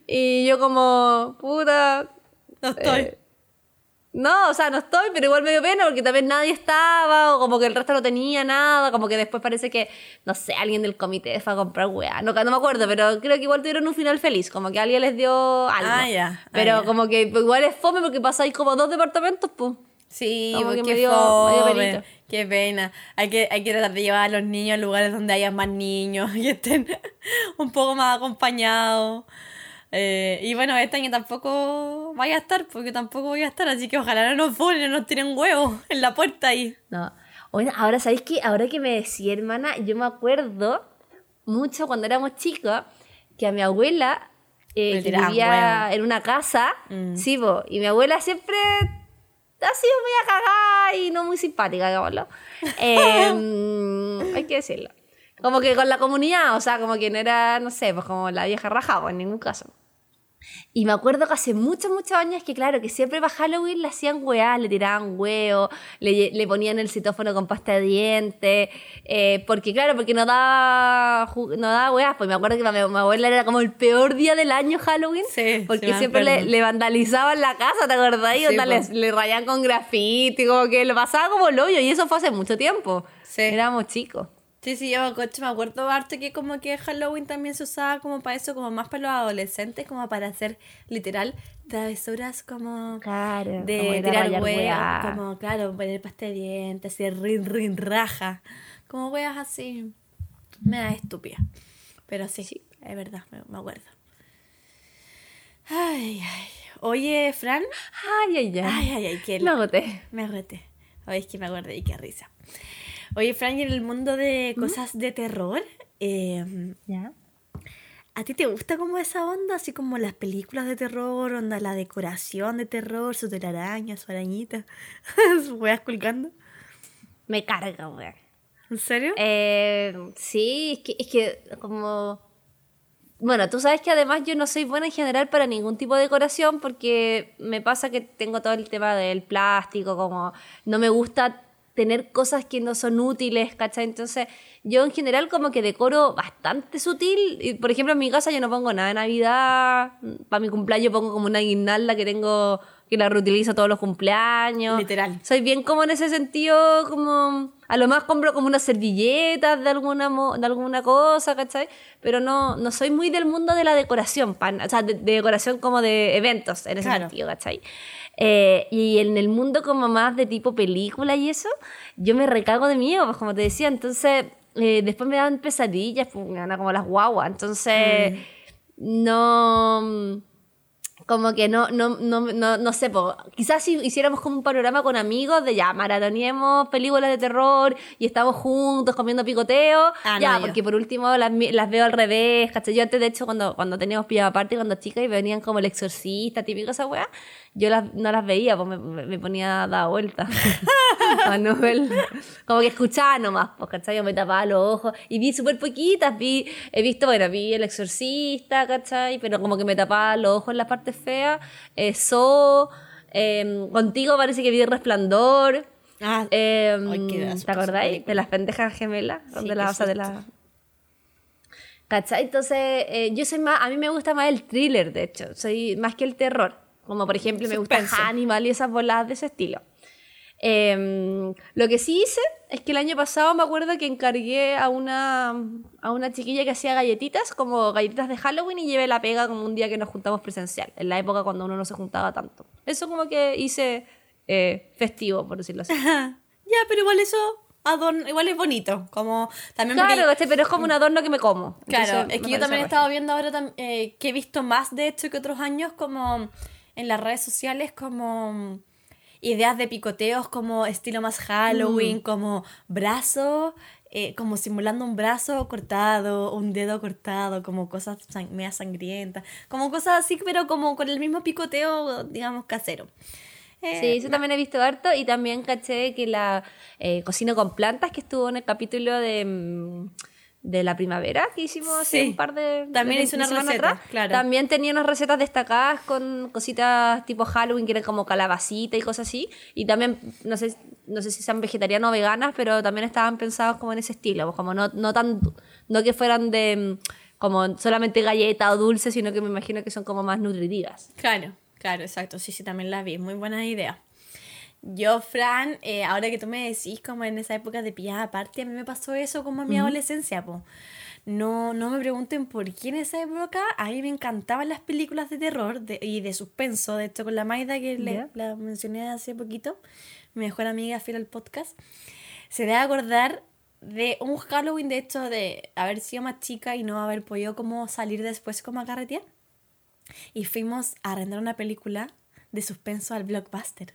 y yo como, puta, no estoy. eh, no, o sea, no estoy, pero igual me dio pena porque también nadie estaba, o como que el resto no tenía nada, como que después parece que, no sé, alguien del comité fue a comprar weá. No, no me acuerdo, pero creo que igual tuvieron un final feliz, como que alguien les dio algo. Ah, ya, ah, Pero como que igual es fome porque pasáis como dos departamentos, pues. Sí, Como pues, que qué me dio- me dio fome. Qué pena. Hay que, hay que tratar de llevar a los niños a lugares donde haya más niños y estén un poco más acompañados. Eh, y bueno, este año tampoco vaya a estar, porque tampoco voy a estar, así que ojalá no nos ponen, no nos tiren huevos en la puerta ahí. No. Ahora, ¿sabéis qué? Ahora que me decía, hermana, yo me acuerdo mucho cuando éramos chicos que a mi abuela, eh, que vivía en una casa, Mm. sí, po, y mi abuela siempre ha sido muy cagada y no muy simpática, digámoslo. Eh, hay que decirlo. Como que con la comunidad, o sea, como que no era, no sé, pues como la vieja raja, o en ningún caso. Y me acuerdo que hace muchos, muchos años que, claro, que siempre para Halloween le hacían weá, le tiraban huevo, le, le ponían el citófono con pasta de dientes, eh, porque, claro, porque no daba, no daba weá. Pues me acuerdo que mi, mi abuela era como el peor día del año Halloween, Sí, porque siempre le, le vandalizaban la casa, ¿te acordás? Y Sí, onda, po. le, le rayaban con grafiti, como que lo pasaba como el hoyo, y eso fue hace mucho tiempo. Sí. Éramos chicos. Sí, sí, yo coche, me acuerdo harto que como que Halloween también se usaba como para eso, como más para los adolescentes, como para hacer literal travesuras como Claro, como de a tirar weá. como claro, poner pasta de dientes, así rin rin raja, como weas así, me da estúpida. Pero sí, es verdad, me, me acuerdo. Ay, ay. Oye, Fran. Ay, ay, ay. Ay, ay, ay, qué Me agoté. me agoté. Ay, es que me acuerdo y qué risa. Oye, Fran, y en el mundo de cosas de terror, eh, ¿Ya? ¿a ti te gusta como esa onda? Así como las películas de terror, onda la decoración de terror, su telaraña, su arañita, sus weas colgando. Me carga, weón. ¿En serio? Eh, sí, es que, es que como... Bueno, tú sabes que además yo no soy buena en general para ningún tipo de decoración porque me pasa que tengo todo el tema del plástico, como no me gusta tener cosas que no son útiles, ¿cachai? Entonces yo en general como que decoro bastante sutil. Por ejemplo, en mi casa yo no pongo nada de Navidad. Para mi cumpleaños pongo como una guirnalda que tengo, que la reutilizo todos los cumpleaños. Literal. Soy bien como en ese sentido, como... A lo más compro como unas servilletas de alguna, de alguna cosa, ¿cachai? Pero no, no soy muy del mundo de la decoración, pan, o sea, de, de decoración como de eventos, en ese Claro. sentido, ¿cachai? Eh, y en el mundo como más de tipo película y eso, yo me recago de miedo, pues como te decía, entonces eh, después me dan pesadillas, pues, me dan como las guaguas, entonces no como que no, no, no, no, no sé, po, quizás si hiciéramos como un panorama con amigos de ya, maratoneemos películas de terror y estamos juntos comiendo picoteo, Ah, ya, no, yo. porque por último las, las veo al revés, ¿cachai? Yo antes, de hecho, cuando, cuando teníamos pijama aparte, cuando chica y venían como el exorcista, típico esa weá, yo las, no las veía, pues me, ponía a dar vuelta. a no verlas. Como que escuchaba nomás, pues, ¿cachai? Yo me tapaba los ojos y vi súper poquitas, vi, he visto, bueno, vi El Exorcista, ¿cachai? Pero como que me tapaba los ojos en las partes feas, eso, contigo parece que vi Resplandor. Ah, Eh, Ay, qué asco ¿Te acordáis? De las pendejas gemelas. Sí, donde qué la, o sea, de la... ¿Cachai? Entonces, eh, yo soy más, a mí me gusta más el thriller, de hecho, soy más que el terror. Como por ejemplo, me gusta. Hannibal y esas voladas de ese estilo. Eh, lo que sí hice es que el año pasado me acuerdo que encargué a una, a una chiquilla que hacía galletitas, como galletitas de Halloween, y llevé la pega como un día que nos juntamos presencial, en la época cuando uno no se juntaba tanto. Eso como que hice eh, festivo, por decirlo así. ya, pero igual eso adorno, igual es bonito, como también porque- Claro, ¿cachai? pero es como un adorno que me como. Claro, Entonces, es que yo también he estado viendo ahora eh, que he visto más de hecho que otros años como en las redes sociales como ideas de picoteos como estilo más Halloween, Mm. como brazo, eh, como simulando un brazo cortado, un dedo cortado, como cosas sang media sangrientas, como cosas así, pero como con el mismo picoteo, digamos, casero. Eh, Sí, eso también he visto harto y también caché que la eh, cocina con plantas que estuvo en el capítulo de, mm, de la primavera que hicimos hace Sí, un par de también de una receta, claro. También tenía unas recetas destacadas con cositas tipo Halloween que eran como calabacita y cosas así y también no sé no sé si sean vegetarianas o veganas, pero también estaban pensados como en ese estilo, pues como no no tan no que fueran de mm, como solamente galleta o dulce, sino que me imagino que son como más nutritivas. Claro, claro, exacto. Sí, sí, también la vi. Muy buena idea. Yo, Fran, eh, ahora que tú me decís como en esa época de pillada aparte, a mí me pasó eso como en mi adolescencia, po. No, no me pregunten por qué en esa época a mí me encantaban las películas de terror de- y de suspenso. De hecho, con la Maida que le- la mencioné hace poquito, mi mejor amiga fiel al podcast, se debe acordar de un Halloween, de hecho, de haber sido más chica y no haber podido como salir después como a carretear. Y fuimos a arrendar una película de suspenso al blockbuster.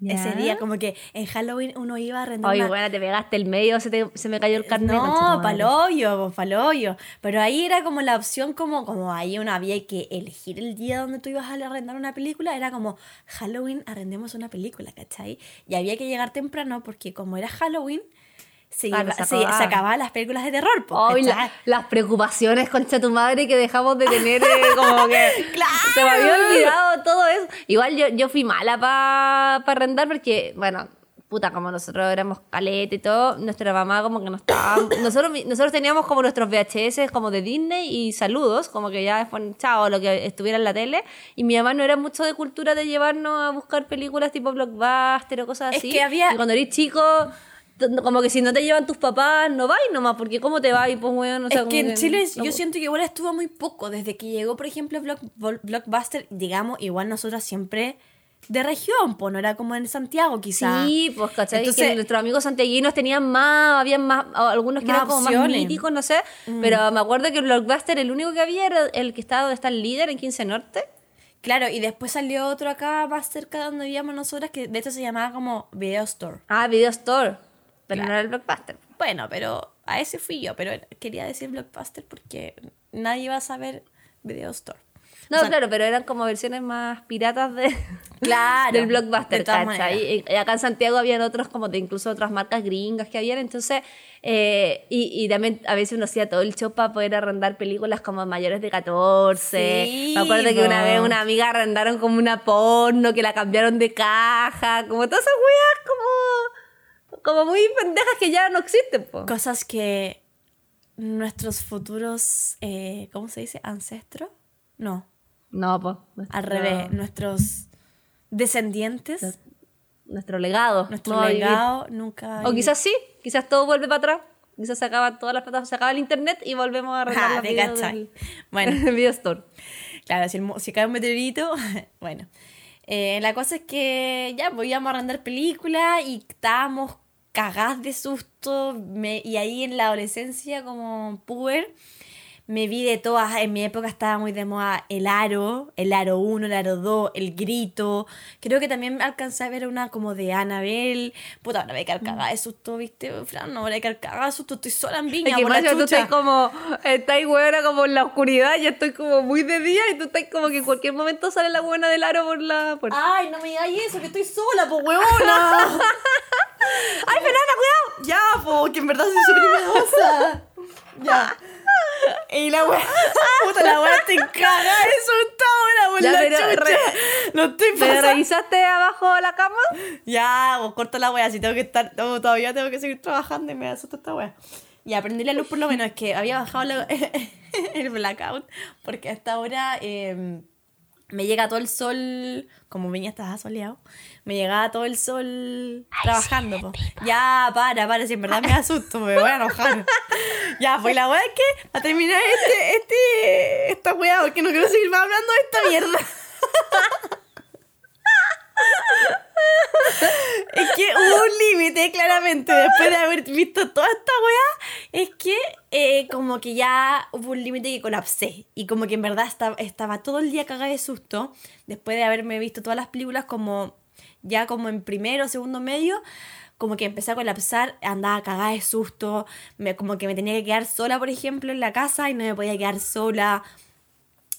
Ese día, como que en Halloween uno iba a arrendar Oye, una... bueno, te pegaste el medio, se, te- se me cayó el carnet. No, conchetumadre. paloyo, paloyo. Pero ahí era como la opción, como, como ahí uno había que elegir el día donde tú ibas a arrendar una película. Era como Halloween, arrendemos una película, ¿cachai? Y había que llegar temprano porque como era Halloween, Claro, iba- se acababa. se acababan las películas de terror. po, Ay, la- las preocupaciones, concha tu madre, que dejamos de tener, eh, como que ¡Claro! se me había olvidado todo eso. Igual yo, yo fui mala para pa arrendar porque, bueno, puta, como nosotros éramos caleta y todo, nuestra mamá como que no estaba... Nosotros, nosotros teníamos como nuestros VHS como de Disney y saludos, como que ya después, chao, lo que estuviera en la tele. Y mi mamá no era mucho de cultura de llevarnos a buscar películas tipo blockbuster o cosas Es así. que había- Y cuando eres chico... Como que si no te llevan tus papás, no vais nomás, porque ¿cómo te vas? Pues, weón, o sea, es que en Chile yo siento que igual estuvo muy poco. Desde que llegó, por ejemplo, Block, Blockbuster, digamos, igual nosotras siempre de región, pues no era como en Santiago quizá. Sí, pues, ¿cachai? Entonces- que nuestros amigos santiaguinos tenían más, habían más, algunos que Más eran como más opciones. Mm. míticos, no sé. Pero me acuerdo que el Blockbuster, el único que había era el que estaba donde está el líder en 15 Norte. Claro, y después salió otro acá más cerca de donde vivíamos nosotras, que de hecho se llamaba como Video Store. Ah, Video Store. Pero Claro. no era el Blockbuster. Bueno, pero a ese fui yo, pero quería decir Blockbuster porque nadie iba a saber Video Store. No, O sea, claro, pero eran como versiones más piratas de, Claro, del blockbuster, de ¿cachai? Y acá en Santiago habían otros, como de incluso otras marcas gringas que habían, entonces, eh, y, y también a veces uno hacía todo el show para poder arrendar películas como mayores de 14. Sí, Me acuerdo que una vez una amiga arrendaron como una porno, que la cambiaron de caja, como todas esas weas como, como muy pendejas que ya no existen, po. Cosas que nuestros futuros, eh, ¿cómo se dice? ¿Ancestros? No, No, pues. al revés, nuestros descendientes, Nuestro legado. nuestro no vivir. legado nunca O quizás sí, quizás todo vuelve para atrás. Quizás se acaban todas las plataformas, se acaba el internet y volvemos a arreglar Ah, cachai. del- Bueno. del video store. Claro, el si cae un meteorito, bueno. Eh, la cosa es que ya, pues íbamos a arrendar películas y estábamos cagadas de susto. me- y ahí en la adolescencia, como puber, me vi de todas. En mi época estaba muy de moda el aro, el aro 1, el aro 2, el grito. Creo que también alcancé a ver una como de Annabelle. Puta, ahora voy a quedar cagada de susto, ¿viste? Fran, no voy a quedar cagada de susto. Estoy sola en Es Viña, que por la tú estás como, estás buena como en la oscuridad, yo estoy como muy de día y tú estás como que en cualquier momento sale la buena del aro por la puerta. Ay, no me digas eso, que estoy sola, pues huevona. ¡Ay, Fernanda, cuidado! Ya, po, que en verdad soy súper miedosa. Ya. Y la wea, puta, la wea te caga eso Ya, la pero chucha. re- No estoy ¿Pero revisaste abajo de la cama? Ya, vos corta la wea, si tengo que estar, no, todavía tengo que seguir trabajando y me asusta esta wea. Y aprendí la luz por lo menos, es que había bajado la- el blackout, porque hasta ahora eh, me llega todo el sol, como Viña estaba soleado, me llegaba todo el sol trabajando. po. Ya, para, para, si en verdad me asusto, me voy a enojar. ya, pues la wea es que a terminar este, este, esta wea, porque no quiero seguir más hablando de esta mierda. Es que hubo un límite, claramente, después de haber visto toda esta weá, es que eh, como que ya hubo un límite que colapsé. Y como que en verdad estaba, estaba todo el día cagada de susto, después de haberme visto todas las películas como ya como en primero o segundo medio, como que empecé a colapsar, andaba cagada de susto, me, como que me tenía que quedar sola, por ejemplo, en la casa y no me podía quedar sola.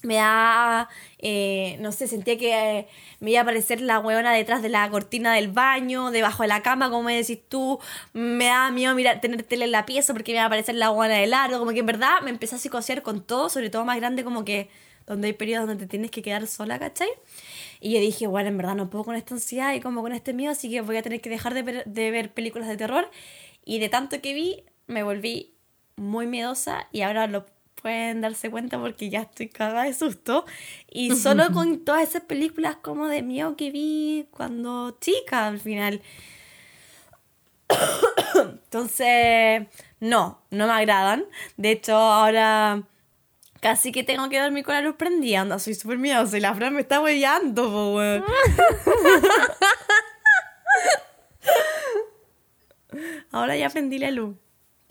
Me da, eh, no sé, sentía que eh, me iba a aparecer la huevona detrás de la cortina del baño, debajo de la cama, como me decís tú. Me daba miedo mirar, tener tele en la pieza porque me iba a aparecer la huevona del aro. Como que en verdad me empecé a psicosear con todo, sobre todo más grande, como que donde hay periodos donde te tienes que quedar sola, ¿cachai? Y yo dije, bueno, en verdad no puedo con esta ansiedad y como con este miedo, así que voy a tener que dejar de ver, de ver películas de terror. Y de tanto que vi, me volví muy miedosa y ahora lo pueden darse cuenta porque ya estoy cagada de susto. Y solo con todas esas películas como de miedo que vi cuando chica al final. Entonces, no, no me agradan. De hecho, ahora casi que tengo que dormir con la luz prendida. Anda, soy súper miedosa y la Fran me está hueveando, po, weón. Ahora ya prendí la luz.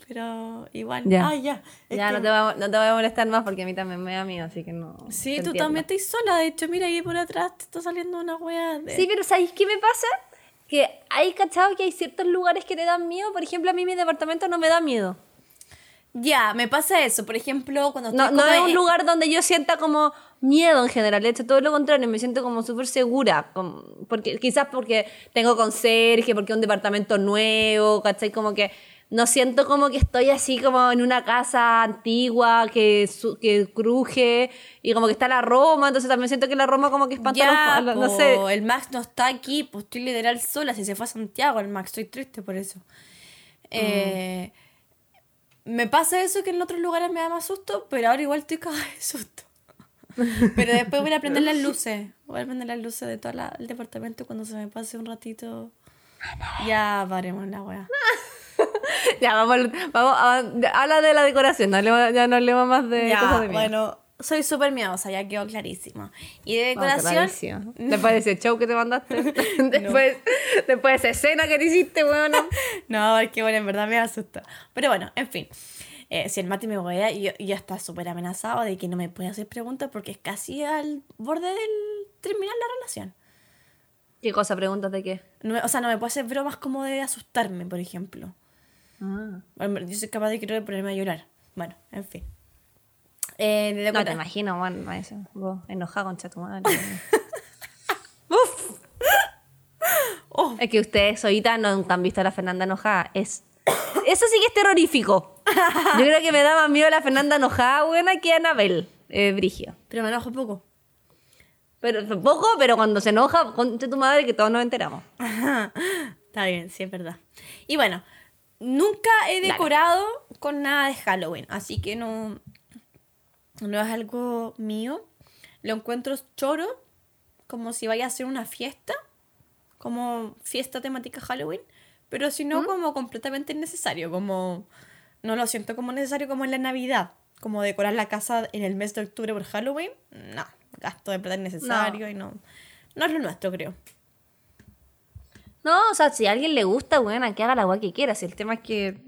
Pero igual. Ya. Ah, ya. Es Ya, que- no te, voy a, no te voy a molestar más porque a mí también me da miedo, así que no. Sí, tú entiendo. también estás sola. De hecho, mira ahí por atrás te está saliendo una wea de. Sí, pero ¿sabéis qué me pasa? Que hay cachado que hay ciertos lugares que te dan miedo. Por ejemplo, a mí mi departamento no me da miedo. Ya, me pasa eso. Por ejemplo, cuando No, estoy no es un lugar donde yo sienta como miedo en general. De hecho, todo lo contrario, me siento como súper segura. como- porque, quizás porque tengo conserje, porque es un departamento nuevo, ¿cachai? Como que no siento como que estoy así como en una casa antigua que, su- que cruje y como que está la Roma. Entonces también siento que la Roma como que espanta Ya, los- no po, sé. el Max no está aquí, pues estoy literal sola. Si se fue a Santiago, el Max, estoy triste por eso. Eh, Me pasa eso que en otros lugares me da más susto, pero ahora igual estoy cagada de susto. Pero después voy a prender las luces. Voy a prender las luces de todo el departamento cuando se me pase un ratito. Ya paremos la wea. Ya, vamos, vamos a, habla de la decoración, no ya no hablemos más de Ya, cosas de bueno, soy súper miedosa, ya quedó clarísimo. Y de Bueno, decoración, clarísimo. Después de ese show que te mandaste. después, después de esa escena que te hiciste, weón. No, es que bueno, en verdad me asusta. Pero bueno, en fin. Eh, si el Mati me y yo, y ya está súper amenazado de que no me puede hacer preguntas porque es casi al borde del terminar la relación. ¿Qué cosa? ¿Preguntas de qué? No o sea, no me puede hacer bromas como de asustarme, por ejemplo. Ah. Bueno, Yo soy capaz de querer ponerme a llorar. Bueno, en fin. Eh, de No te imagino, bueno, eso. Vos enojada con tu madre. Oh. Es que ustedes, ahorita, nunca han visto a la Fernanda enojada. Es... Eso sí que es terrorífico. Yo creo que me da más miedo la Fernanda enojada, buena, que Anabel, eh, Brigio. Pero me enojo poco. Pero poco, pero cuando se enoja, conte tu madre que todos nos enteramos. Está bien, sí, es verdad. Y bueno, nunca he decorado con nada de Halloween, así que no, no es algo mío. Lo encuentro choro, como si vaya a ser una fiesta, como fiesta temática Halloween, pero si no, como completamente innecesario, como no lo siento como necesario como en la Navidad, como decorar la casa en el mes de octubre por Halloween, no, gasto de plata innecesario y no, no es lo nuestro, creo. No, o sea, si a alguien le gusta, bueno, que haga la guay que quiera. Si el tema es que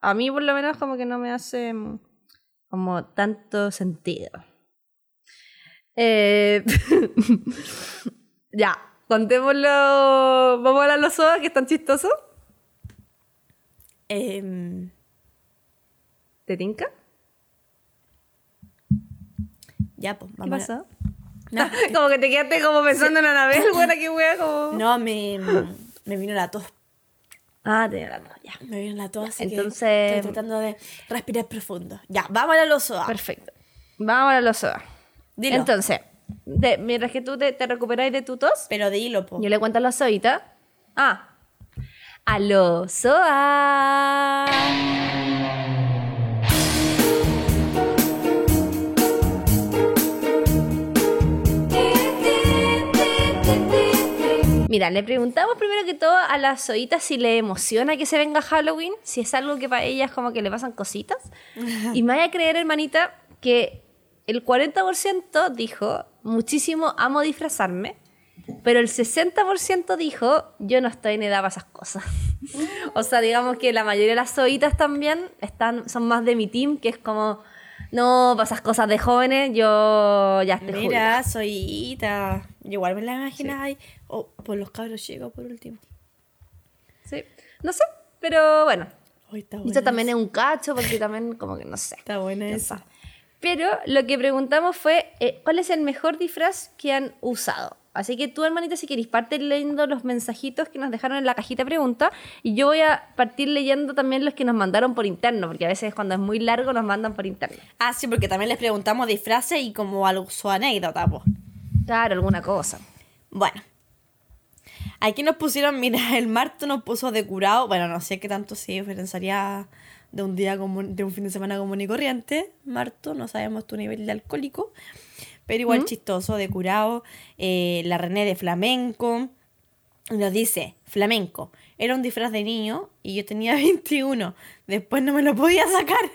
a mí por lo menos como que no me hace mm, como tanto sentido. Eh, ya, contémoslo. Vamos a hablar los sodas que están chistosos. Em, ¿Te tinca? ya, pues, ¿Qué a- pasó? No, como que te quedaste como pensando en Anabel, buena que wea, como. no, me, me vino la tos. Ah, tenía la tos, ya. Me vino la tos, así Entonces- que estoy tratando de respirar profundo. Ya, vamos a los soda. Perfecto. Vamos a los sodas. Dilo. Entonces, de- mientras que tú te, te recuperáis de tu tos, Pero dilo, po. Yo le cuento a la Zoita. Ah. ¡Aló, Zoa! Mira, le preguntamos primero que todo a la Zoita si le emociona que se venga Halloween, si es algo que para ellas como que le pasan cositas. Y me vaya a creer, hermanita, que el 40% dijo, muchísimo amo disfrazarme, pero el 60% dijo, yo no estoy en edad para esas cosas. o sea, digamos que la mayoría de las zoitas también están, son más de mi team, que es como, no, para esas cosas de jóvenes, yo ya estoy Mira, soy Ita. Igual me la imaginas ahí. O por los cabros chicos, por último. Sí. No sé, pero bueno. Hoy está Y buena Esto también esa. es un cacho, porque también, como que no sé. Está buena No esa. sé. Pero lo que preguntamos fue, eh, ¿cuál es el mejor disfraz que han usado? Así que tú, hermanita, si queréis, parte leyendo los mensajitos que nos dejaron en la cajita de preguntas. Y yo voy a partir leyendo también los que nos mandaron por interno, porque a veces cuando es muy largo nos mandan por interno. Ah, sí, porque también les preguntamos disfraces y como algo, su anécdota, pues. Claro, alguna cosa. Bueno. Aquí nos pusieron, mira, el Marto nos puso de curado. Bueno, no sé qué tanto se diferenciaría de un día común, de un fin de semana común y corriente. Marto, no sabemos tu nivel de alcohólico. Pero igual chistoso, de curado. Eh, la René de flamenco. Nos dice, flamenco. Era un disfraz de niño y yo tenía 21. Después no me lo podía sacar.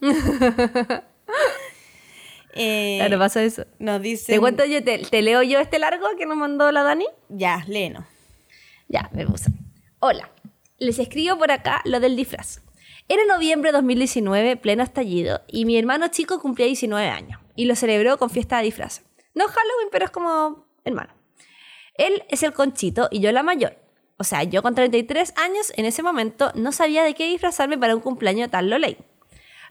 Eh, Claro, pasa eso. nos dice. ¿Te cuento yo, te, te leo yo este largo que nos mandó la Dani? Ya, léenos. Ya, me puse. Hola, les escribo por acá lo del disfraz. Era noviembre de 2019, pleno estallido, y mi hermano chico cumplía 19 años y lo celebró con fiesta de disfraz. No Halloween, pero es como hermano. Él es el conchito y yo la mayor. O sea, yo con 33 años en ese momento no sabía de qué disfrazarme para un cumpleaños tan loley.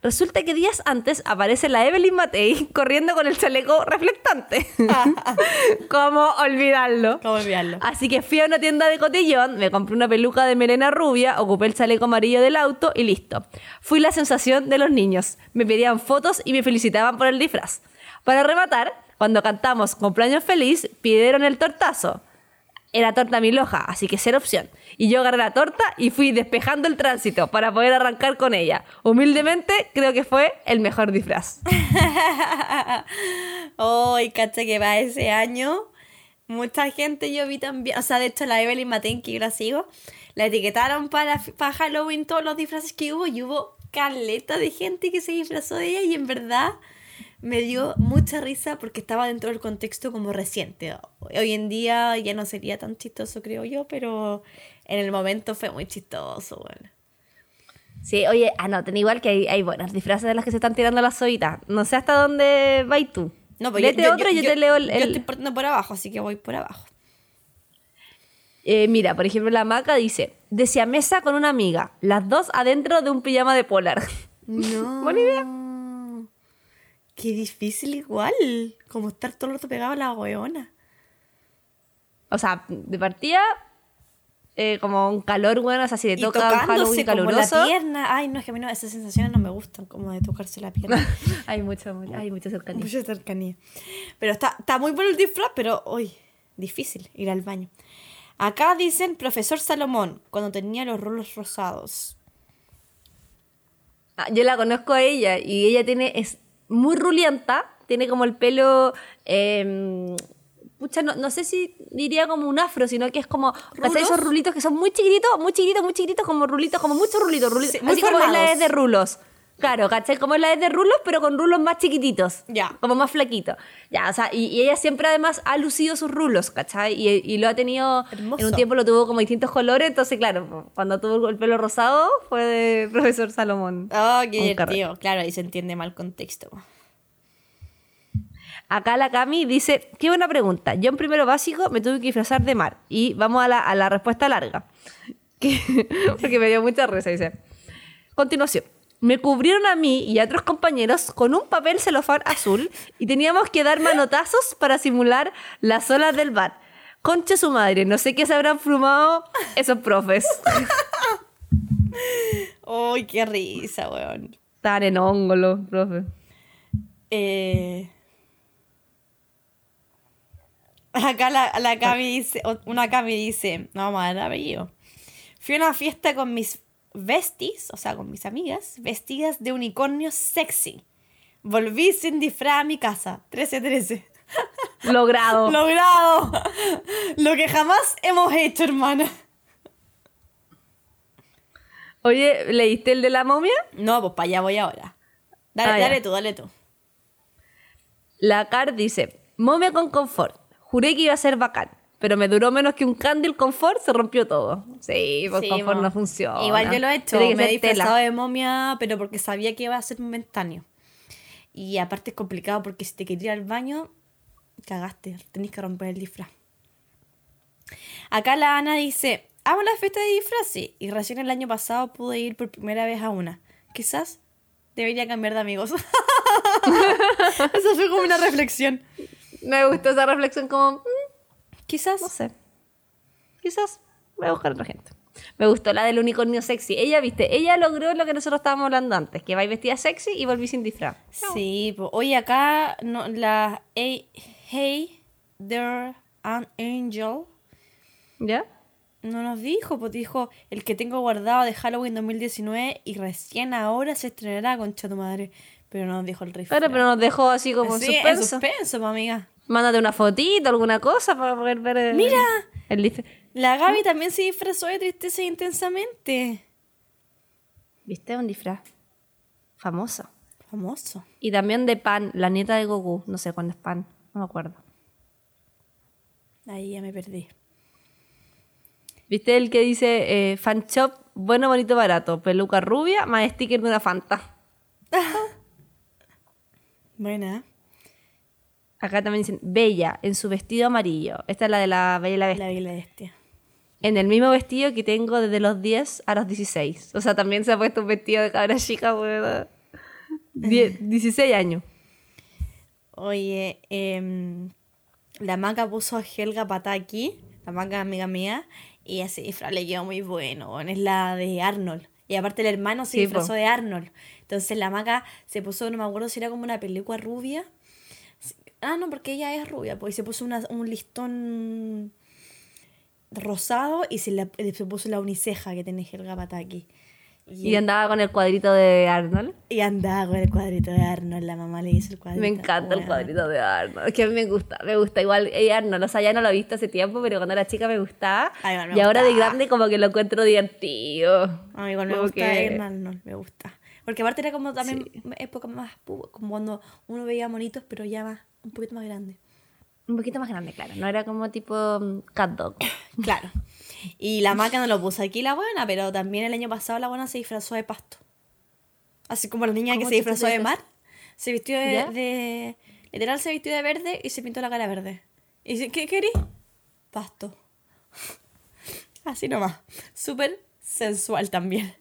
Resulta que días antes aparece la Evelyn Matei corriendo con el chaleco reflectante. ¿Cómo olvidarlo? ¿Cómo olvidarlo? Así que fui a una tienda de cotillón, me compré una peluca de melena rubia, ocupé el chaleco amarillo del auto y listo. Fui la sensación de los niños. Me pedían fotos y me felicitaban por el disfraz. Para rematar, cuando cantamos cumpleaños feliz, pidieron el tortazo. Era torta miloja, así que cero opción. Y yo agarré la torta y fui despejando el tránsito para poder arrancar con ella. Humildemente, creo que fue el mejor disfraz. Hoy, caché que va ese año. Mucha gente yo vi también. O sea, de hecho, la Evelyn Maten, que yo la sigo, la etiquetaron para, para Halloween todos los disfraces que hubo. Y hubo caleta de gente que se disfrazó de ella. Y en verdad me dio mucha risa porque estaba dentro del contexto como reciente. Hoy en día ya no sería tan chistoso, creo yo, pero en el momento fue muy chistoso, bueno. Sí, oye, anoten igual que hay, hay buenos disfraces de las que se están tirando las soitas. No sé hasta dónde vais tú. No, pues Léete otro y yo, te leo el... Yo el- estoy partiendo por abajo, así que voy por abajo. Eh, mira, por ejemplo, la maca dice, decía mesa con una amiga, las dos adentro de un pijama de polar. No. Buena idea. Qué difícil igual. Como estar todo el rato pegado a la weona. o sea, de partida, eh, como un calor, bueno, o sea, si te toca un Halloween como la caluroso. pierna. Ay, no, es que a mí no, esas sensaciones no me gustan, como de tocarse la pierna. hay mucho, mucho- hay mucha cercanía. Mucha cercanía. Pero está, está muy bueno el disfraz, pero hoy difícil ir al baño. Acá dicen profesor Salomón, cuando tenía los rulos rosados. Ah, yo la conozco a ella y ella tiene, es muy rulienta, tiene como el pelo, eh, pucha, no, no sé si diría como un afro, sino que es como, ¿cachai? Esos rulitos que son muy chiquititos, muy chiquititos, muy chiquititos, como rulitos, como muchos rulitos, rulitos. Sí, muy así como es la formados. es de rulos. Claro, ¿cachai? Como es la de rulos, pero con rulos más chiquititos. Ya. Como más flaquitos. Ya, o sea, y, y ella siempre además ha lucido sus rulos, ¿cachai? Y, y lo ha tenido, Hermoso. en un tiempo lo tuvo como distintos colores, entonces claro, cuando tuvo el pelo rosado fue de profesor Salomón. Oh, qué divertido. Claro, ahí se entiende mal contexto. Acá la Cami dice, qué buena pregunta. Yo en primero básico me tuve que disfrazar de mar. Y vamos a la, a la respuesta larga. Que- porque me dio mucha risa, dice. Continuación. Me cubrieron a mí y a otros compañeros con un papel celofán azul y teníamos que dar manotazos para simular las olas del bar. Concha su madre, no sé qué se habrán fumado esos profes. Uy, qué risa, weón. Estaban en hongo los profes. Eh, Acá la, la Cami dice, una Cami dice, no dar apellido. Fui a una fiesta con mis besties, o sea, con mis amigas, vestidas de unicornio sexy. Volví sin disfraz a mi casa. 13-13. Logrado. ¡Logrado! Lo que jamás hemos hecho, hermana. Oye, ¿leíste el de la momia? No, pues para allá voy ahora. Dale, Ah, dale tú, dale tú. La Car dice, momia con confort. Juré que iba a ser bacán, pero me duró menos que un candle confort, se rompió todo. Sí, pues Sí, confort mo. no funciona. Igual yo lo he hecho. Me he disfrazado de momia, pero porque sabía que iba a ser momentáneo. Y aparte es complicado porque si te quería ir al baño, cagaste, tenés que romper el disfraz. Acá la Ana dice, amo la fiesta de disfraces y recién el año pasado pude ir por primera vez a una. Quizás debería cambiar de amigos. Eso fue como una reflexión. Me gustó esa reflexión como, Quizás. no sé. Quizás voy a buscar otra gente. Me gustó la del unicornio sexy. Ella, viste, ella logró lo que nosotros estábamos hablando antes, que va y vestida sexy y volví sin disfraz. Sí, pues oye, acá no, la Hey, hey There an Angel ¿Ya? no nos dijo, pues dijo el que tengo guardado de Halloween 2019 y recién ahora se estrenará concha tu madre. Pero no nos dijo el rifle. Claro, pero nos dejó así como en Sí, en suspenso. suspenso, pues, amiga. Mándate una fotito, alguna cosa para poder ver el, Mira. el disfraz. La Gaby también se disfrazó de tristeza intensamente. ¿Viste? Un disfraz famoso. Famoso. Y también de Pan, la nieta de Goku. No sé cuándo es Pan, no me acuerdo. Ahí ya me perdí. ¿Viste el que dice eh, fan shop, bueno, bonito, barato, peluca rubia, más sticker de una Fanta? Buena. Acá también dicen Bella, en su vestido amarillo. Esta es la de la Bella y la Bestia. La Bella Bestia. En el mismo vestido que tengo desde los 10 a los 16. O sea, también se ha puesto un vestido de cabra chica, weón. Die- 16 años. Oye, em, la maca puso a Helga Pataki, la maca amiga mía, y ese disfraz le quedó muy bueno. bueno, Es la de Arnold. Y aparte el hermano se Sí, disfrazó po. de Arnold. Entonces la maca se puso, no me acuerdo si era como una peluca rubia. Ah, no, porque ella es rubia, pues y se puso una- un listón rosado y se, la- se puso la uniceja que tiene Helga Pataki. Y andaba con el cuadrito de Arnold. y andaba con el cuadrito de Arnold, la mamá le hizo el cuadrito. Me encanta el cuadrito de Arnold. Que a mí me gusta, me gusta. Igual eh, Arnold, o sea, ya no lo he visto hace tiempo, pero cuando era chica me gustaba. Ay, igual me y ahora de grande como que lo encuentro divertido. A mí igual me Como gusta que- Arnold, me gusta. Porque aparte era como también época más, como cuando uno veía monitos, pero ya más, un poquito más grande. Un poquito más grande, claro. No era como tipo mm, cat dog. Claro. Y la maca no lo puso aquí la buena, pero también el año pasado la buena se disfrazó de pasto. Así como la niña que ¿Cómo se disfrazó de mar. Se vistió de, ¿Ya? de- Literal se vistió de verde y se pintó la cara verde. Y dice, ¿qué querés? Pasto. Así nomás. Súper sensual también.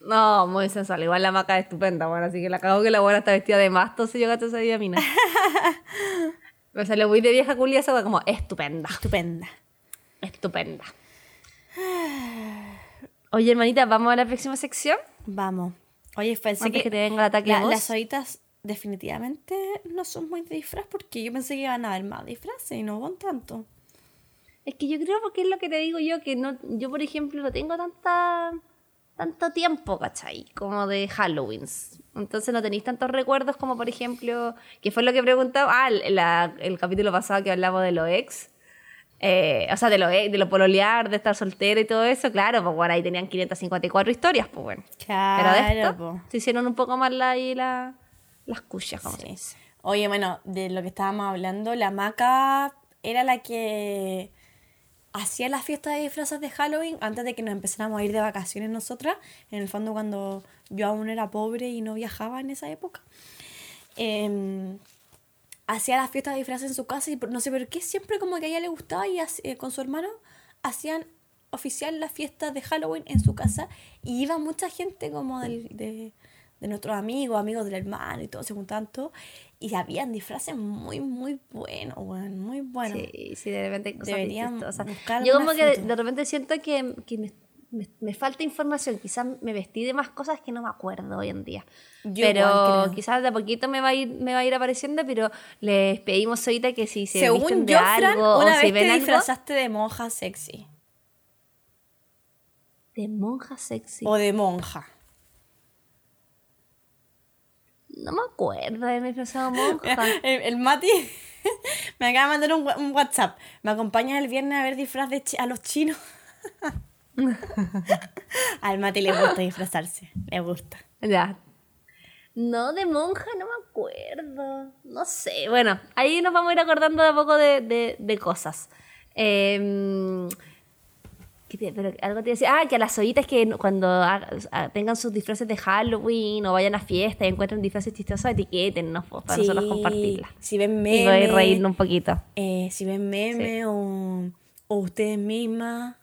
No, muy sensual. Igual la maca es estupenda, bueno, así que la cago que la buena está vestida de masto si yo gato esa día mina. Me salió muy de vieja culia esa como estupenda. Estupenda. Estupenda. Oye, hermanita, ¿vamos a la próxima sección? Vamos. Oye, pensé Antes que, que te venga el ataque la- las horitas definitivamente no son muy de disfraz porque yo pensé que iban a haber más disfraces y no van tanto. Es que yo creo porque es lo que te digo yo, que no, yo por ejemplo no tengo tanta tanto tiempo, ¿cachai? Como de Halloween. Entonces no tenéis tantos recuerdos como por ejemplo, que fue lo que preguntaba, ah, el, la- el capítulo pasado que hablamos de los ex. Eh, o sea, de lo, de lo pololear, de estar soltera y todo eso, claro, pues bueno, ahí tenían 554 historias, pues bueno. Pero de Claro, esto po. se hicieron un poco más la, y la, las cuchas, como se Sí. dice. Oye, bueno, de lo que estábamos hablando, la maca era la que hacía las fiestas de disfraces de Halloween antes de que nos empezáramos a ir de vacaciones nosotras. En el fondo, cuando yo aún era pobre y no viajaba en esa época. Em, hacía las fiestas de disfraces en su casa y no sé por qué siempre como que a ella le gustaba y eh, con su hermano hacían oficial las fiestas de Halloween en su casa y iba mucha gente como del- de, de nuestros amigos, amigos del hermano y todo, se juntaban todos y habían disfraces muy, muy buenos, muy buenos. Sí, sí, de repente cosas Deberían buscar Yo como que de, foto. de repente siento que, que me, me- me falta información. Quizás me vestí de más cosas que no me acuerdo hoy en día. Yo pero quizás de a poquito me va a ir, me va a ir apareciendo, pero les pedimos ahorita que si se Según visten de yo, Fran, algo una o si vez ven te algo disfrazaste de monja sexy de monja sexy. o de monja. No me acuerdo de disfrazado de monja. El, el Mati me acaba de mandar un, un WhatsApp. ¿Me acompañas el viernes a ver disfraz de a los chinos? Al Mati le gusta disfrazarse. Le gusta. Ya. No, de monja no me acuerdo. No sé. Bueno, ahí nos vamos a ir acordando de a poco de, de- de cosas. Em, ¿Qué que te- pero algo te decía, ah, que a las ollitas que cuando tengan sus disfraces de Halloween o vayan a fiesta y encuentren disfraces chistosos, etiquetennos pues, para nosotros Sí, compartirlas. Si ven Y memes. reírnos un poquito. eh, si ven memes o, o ustedes mismas,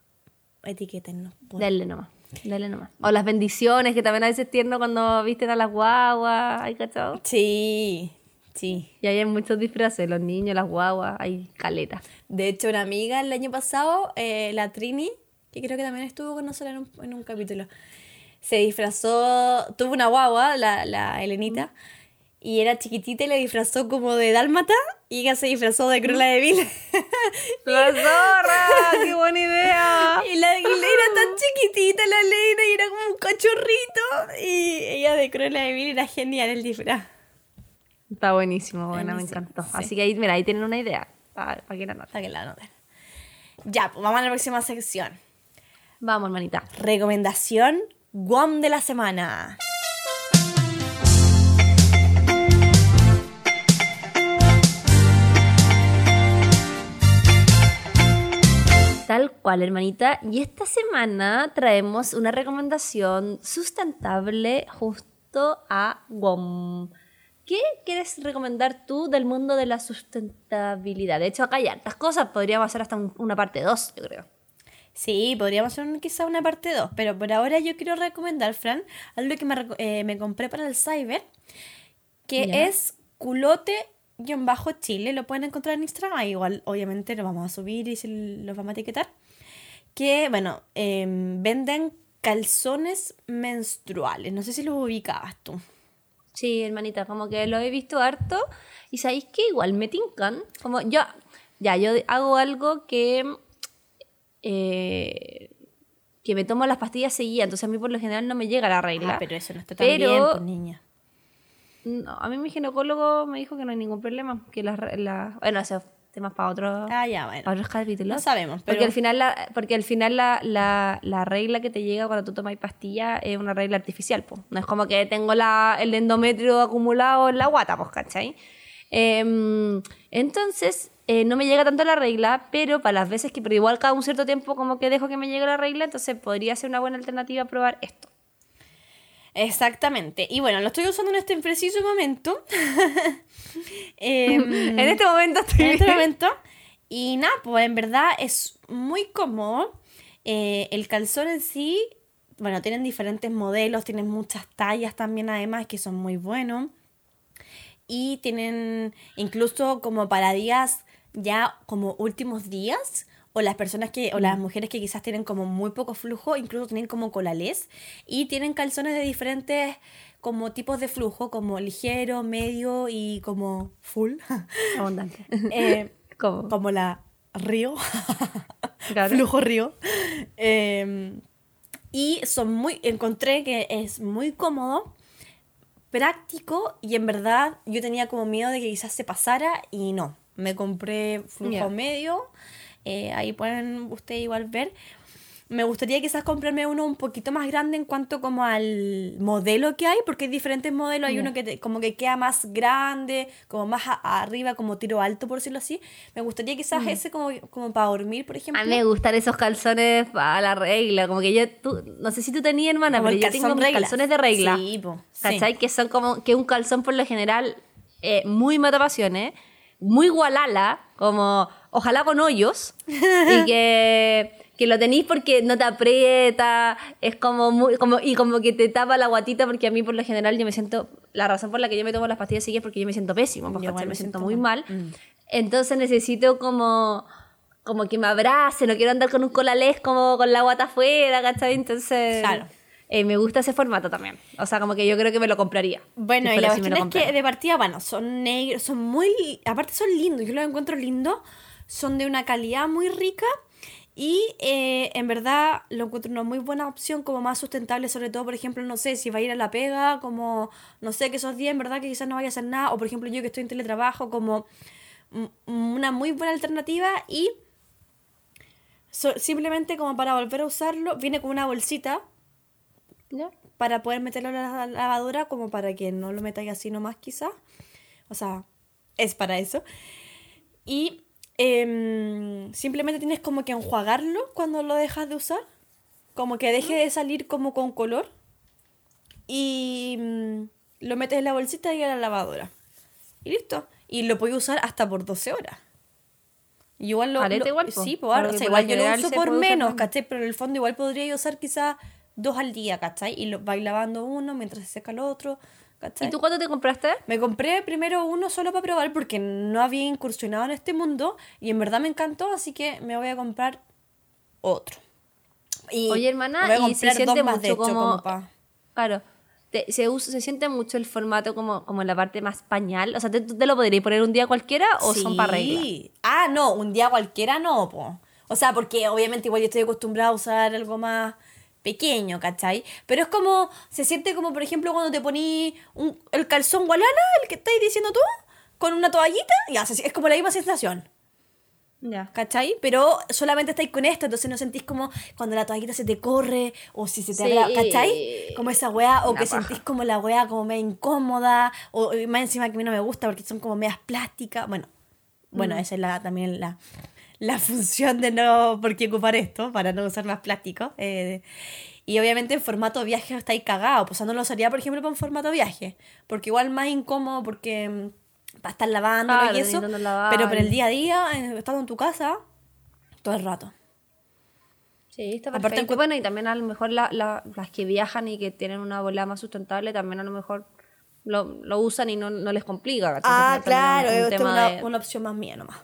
etiquétennos. por- Dale nomás, dale nomás. O las bendiciones, que también a veces es tierno cuando visten a las guaguas, ¿hay cachado? Sí, sí. Y ahí hay muchos disfraces, los niños, las guaguas, hay caleta. De hecho, una amiga el año pasado, eh, la Trini, que creo que también estuvo con nosotros en un, en un capítulo, se disfrazó, tuvo una guagua, la, la Elenita, y era chiquitita y le disfrazó como de dálmata, y ella se disfrazó de Cruella de Vil. ¡La zorra! ¡Qué buena idea! y la, y era tan chiquitita la Elena, y era como un cachorrito, y ella de Cruella de Vil era genial el disfraz. Está buenísimo, buena, me encantó. sí. Así que ahí, mira, ahí tienen una idea. Para que la anoten. Para que la anoten. Ya, pues vamos a la próxima sección. Vamos, hermanita. Recomendación Guam de la semana. Tal cual, hermanita. Y esta semana traemos una recomendación sustentable justo a WOM. ¿Qué quieres recomendar tú del mundo de la sustentabilidad? De hecho, acá hay hartas cosas. Podríamos hacer hasta un- una parte 2, yo creo. Sí, podríamos hacer un- quizá una parte 2, pero por ahora yo quiero recomendar, Fran, algo que me, eh, me compré para el Cyber, que es culote-chile. Lo pueden encontrar en Instagram, igual obviamente lo vamos a subir y se lo vamos a etiquetar. Que, bueno, em, venden calzones menstruales. No sé si los ubicabas tú. Sí, hermanita, como que lo he visto harto. Y sabéis que igual me tincan. Como yo, ya, yo hago algo que. Eh, que me tomo las pastillas seguidas. Entonces a mí por lo general no me llega la regla. Ah, pero eso no está tan Pero- bien, pues, niña. No, a mí mi ginecólogo me dijo que no hay ningún problema. Que las. bueno, esos temas para otros. Ah, ya, bueno. para otros capítulos. No sabemos, pero- Porque al final, la, porque al final la, la, la regla que te llega cuando tú tomas pastilla es una regla artificial, pues. No es como que tengo la, el endometrio acumulado en la guata, pues, ¿cachai? Em, entonces, eh, no me llega tanto la regla, pero para las veces que, pero igual cada un cierto tiempo como que dejo que me llegue la regla, entonces podría ser una buena alternativa probar esto. Exactamente. Y bueno, lo estoy usando en este preciso momento. Em, en este momento estoy en este momento. Y nada, pues en verdad es muy cómodo. Eh, el calzón en sí, bueno, tienen diferentes modelos, tienen muchas tallas también además que son muy buenos. Y tienen incluso como para días ya como últimos días. O las personas que, o las mujeres que quizás tienen como muy poco flujo, incluso tienen como colales. Y tienen calzones de diferentes como tipos de flujo, como ligero, medio y como full. Abundante. Eh, como la río, Claro. flujo río. Eh, y son muy, encontré que es muy cómodo, práctico y en verdad yo tenía como miedo de que quizás se pasara y no. Me compré flujo Ya. medio, eh, ahí pueden ustedes igual ver. Me gustaría quizás comprarme uno un poquito más grande en cuanto como al modelo que hay, porque hay diferentes modelos. Hay Ya. uno que te- como que queda más grande, como más a- arriba, como tiro alto, por decirlo así. Me gustaría quizás ese como, como para dormir, por ejemplo. A mí me gustan esos calzones para la regla, como que yo, tú, no sé si tú tenías, hermana, Como pero yo tengo mis calzones de regla. Sí, po, sí. ¿Cachai? Que son como, que un calzón por lo general eh, muy matapasiones, muy gualala, como ojalá con hoyos, y que, que lo tenéis porque no te aprieta, es como muy, como, y como que te tapa la guatita, porque a mí por lo general yo me siento, la razón por la que yo me tomo las pastillas seguidas es porque yo me siento pésimo, pues, Yo me, siento muy mal. mal. Entonces necesito como como que me abrace, no quiero andar con un colalés como con la guata afuera, ¿cachai? Entonces, Claro. Eh, me gusta ese formato también. O sea, como que yo creo que me lo compraría. Bueno, y la cuestión es que de partida, bueno, son negros, son muy, aparte son lindos, yo los encuentro lindos, son de una calidad muy rica y eh, en verdad lo encuentro una muy buena opción, como más sustentable, sobre todo, por ejemplo, no sé, si va a ir a la pega, como, no sé, que esos días en verdad que quizás no vaya a hacer nada, o por ejemplo yo que estoy en teletrabajo, como una muy buena alternativa y so- simplemente como para volver a usarlo, viene con una bolsita ¿Ya? para poder meterlo en la lavadora como para que no lo metáis así nomás quizás. O sea, es para eso. Y em, simplemente tienes como que enjuagarlo cuando lo dejas de usar. Como que deje de salir como con color. Y mm, lo metes en la bolsita y a la lavadora. Y listo. Y lo puedes usar hasta por 12 horas. Y igual lo, igual, sí, po, Claro o sea, igual yo lo uso por menos. ¿cachai? Pero en el fondo igual podría usar quizás dos al día, ¿cachai? Y lo vais lavando uno mientras se seca el otro, ¿cachai? ¿Y tú cuándo te compraste? Me compré primero uno solo para probar porque no había incursionado en este mundo y en verdad me encantó, así que me voy a comprar otro. Y Oye, hermana, voy a y se siente dos más, de mucho hecho, como... pa- Claro. te- se, usa- se siente mucho el formato como, como la parte más pañal. O sea, ¿te, te lo podrías poner un día cualquiera o son para regla? Sí. Ah, no, un día cualquiera no, po. O sea, porque obviamente igual yo estoy acostumbrada a usar algo más pequeño, ¿cachai? Pero es como, se siente como, por ejemplo, cuando te poní un- el calzón gualana, el que estáis diciendo tú, con una toallita, ya, es como la misma sensación. Ya. ¿Cachai? Pero solamente estáis con esto, entonces no sentís como cuando la toallita se te corre o si se te Sí. abre, ¿cachai? Como esa weá, o Una que paja. sentís como la weá como media incómoda, o más encima que a mí no me gusta porque son como medias plásticas. Bueno, Mm. bueno, esa es la, también la, la función de no por qué ocupar esto, para no usar más plástico. eh, y obviamente en formato viaje estáis cagados, pues o sea, no lo usaría, por ejemplo, para un formato viaje, porque igual más incómodo porque mm, para estar lavando Claro, y eso, pero para el día a día, eh, estando en tu casa, todo el rato. Sí, está Aparte, perfecto. encu- bueno, y también a lo mejor la- la- las que viajan y que tienen una bola más sustentable, también a lo mejor lo, lo usan y no, no les complica. Ah, claro, un es tema una, de- una opción más mía nomás.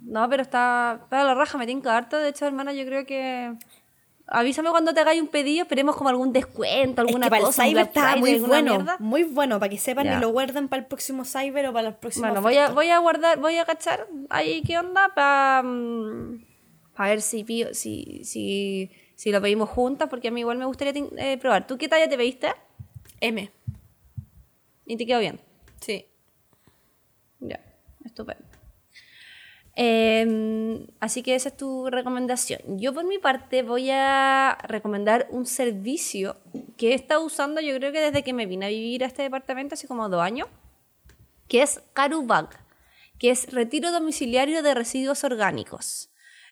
No, pero está, está la raja, me tinca harto. De hecho, hermana, yo creo que... Avísame cuando te hagáis un pedido, esperemos como algún descuento, Es alguna que para el cosa. cyber está Friday, muy bueno, mierda. muy bueno, para que sepan y lo guarden para el próximo cyber o para los próximos Bueno, voy a, voy a guardar, voy a cachar ahí qué onda para ver si, pido- si, si, si lo pedimos juntas, porque a mí igual me gustaría eh, probar. ¿Tú qué talla te pediste? M. Y te quedó bien. Sí. Ya, estupendo. Eh, así que esa es tu recomendación. Yo por mi parte voy a recomendar un servicio que he estado usando yo creo que desde que me vine a vivir a este departamento, hace como dos años, que es Carubag, que es retiro domiciliario de residuos orgánicos.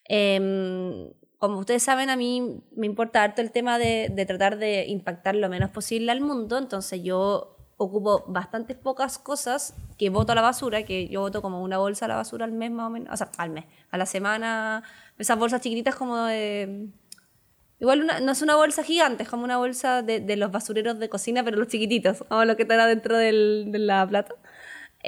Eh, como ustedes saben, a mí me importa harto el tema de, de tratar de impactar lo menos posible al mundo, entonces yo ocupo bastantes pocas cosas que boto a la basura, que yo boto como una bolsa a la basura al mes más o menos, o sea, al mes, a la semana, esas bolsas chiquititas como de... Igual una- no es una bolsa gigante, es como una bolsa de, de los basureros de cocina, pero los chiquititos, como los que están adentro del, de la plata.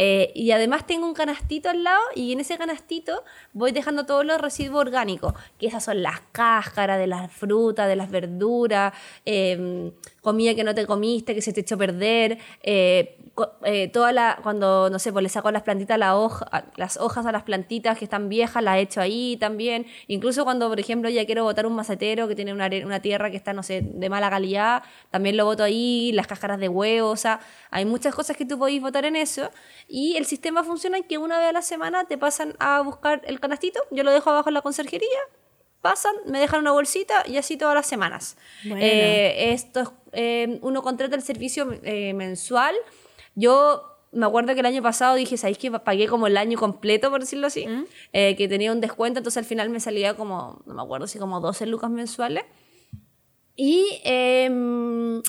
Eh, y además tengo un canastito al lado y en ese canastito voy dejando todos los residuos orgánicos, que esas son las cáscaras de las frutas, de las verduras, eh, comida que no te comiste, que se te echó a perder, eh, eh, toda la, cuando, no sé, pues le saco las plantitas, la hoja, las hojas a las plantitas que están viejas, las echo ahí también. Incluso cuando, por ejemplo, ya quiero botar un macetero que tiene una, una tierra que está, no sé, de mala calidad, también lo boto ahí, las cáscaras de huevo, o sea, hay muchas cosas que tú podéis botar en eso. Y el sistema funciona en que una vez a la semana te pasan a buscar el canastito, yo lo dejo abajo en la conserjería, pasan, me dejan una bolsita y así todas las semanas. Bueno. Eh, esto es, eh, uno contrata el servicio eh, mensual. Yo me acuerdo que el año pasado dije, ¿sabéis que pagué como el año completo, por decirlo así? Eh, que tenía un descuento, entonces al final me salía como, no me acuerdo si como 12 lucas mensuales. Y, em,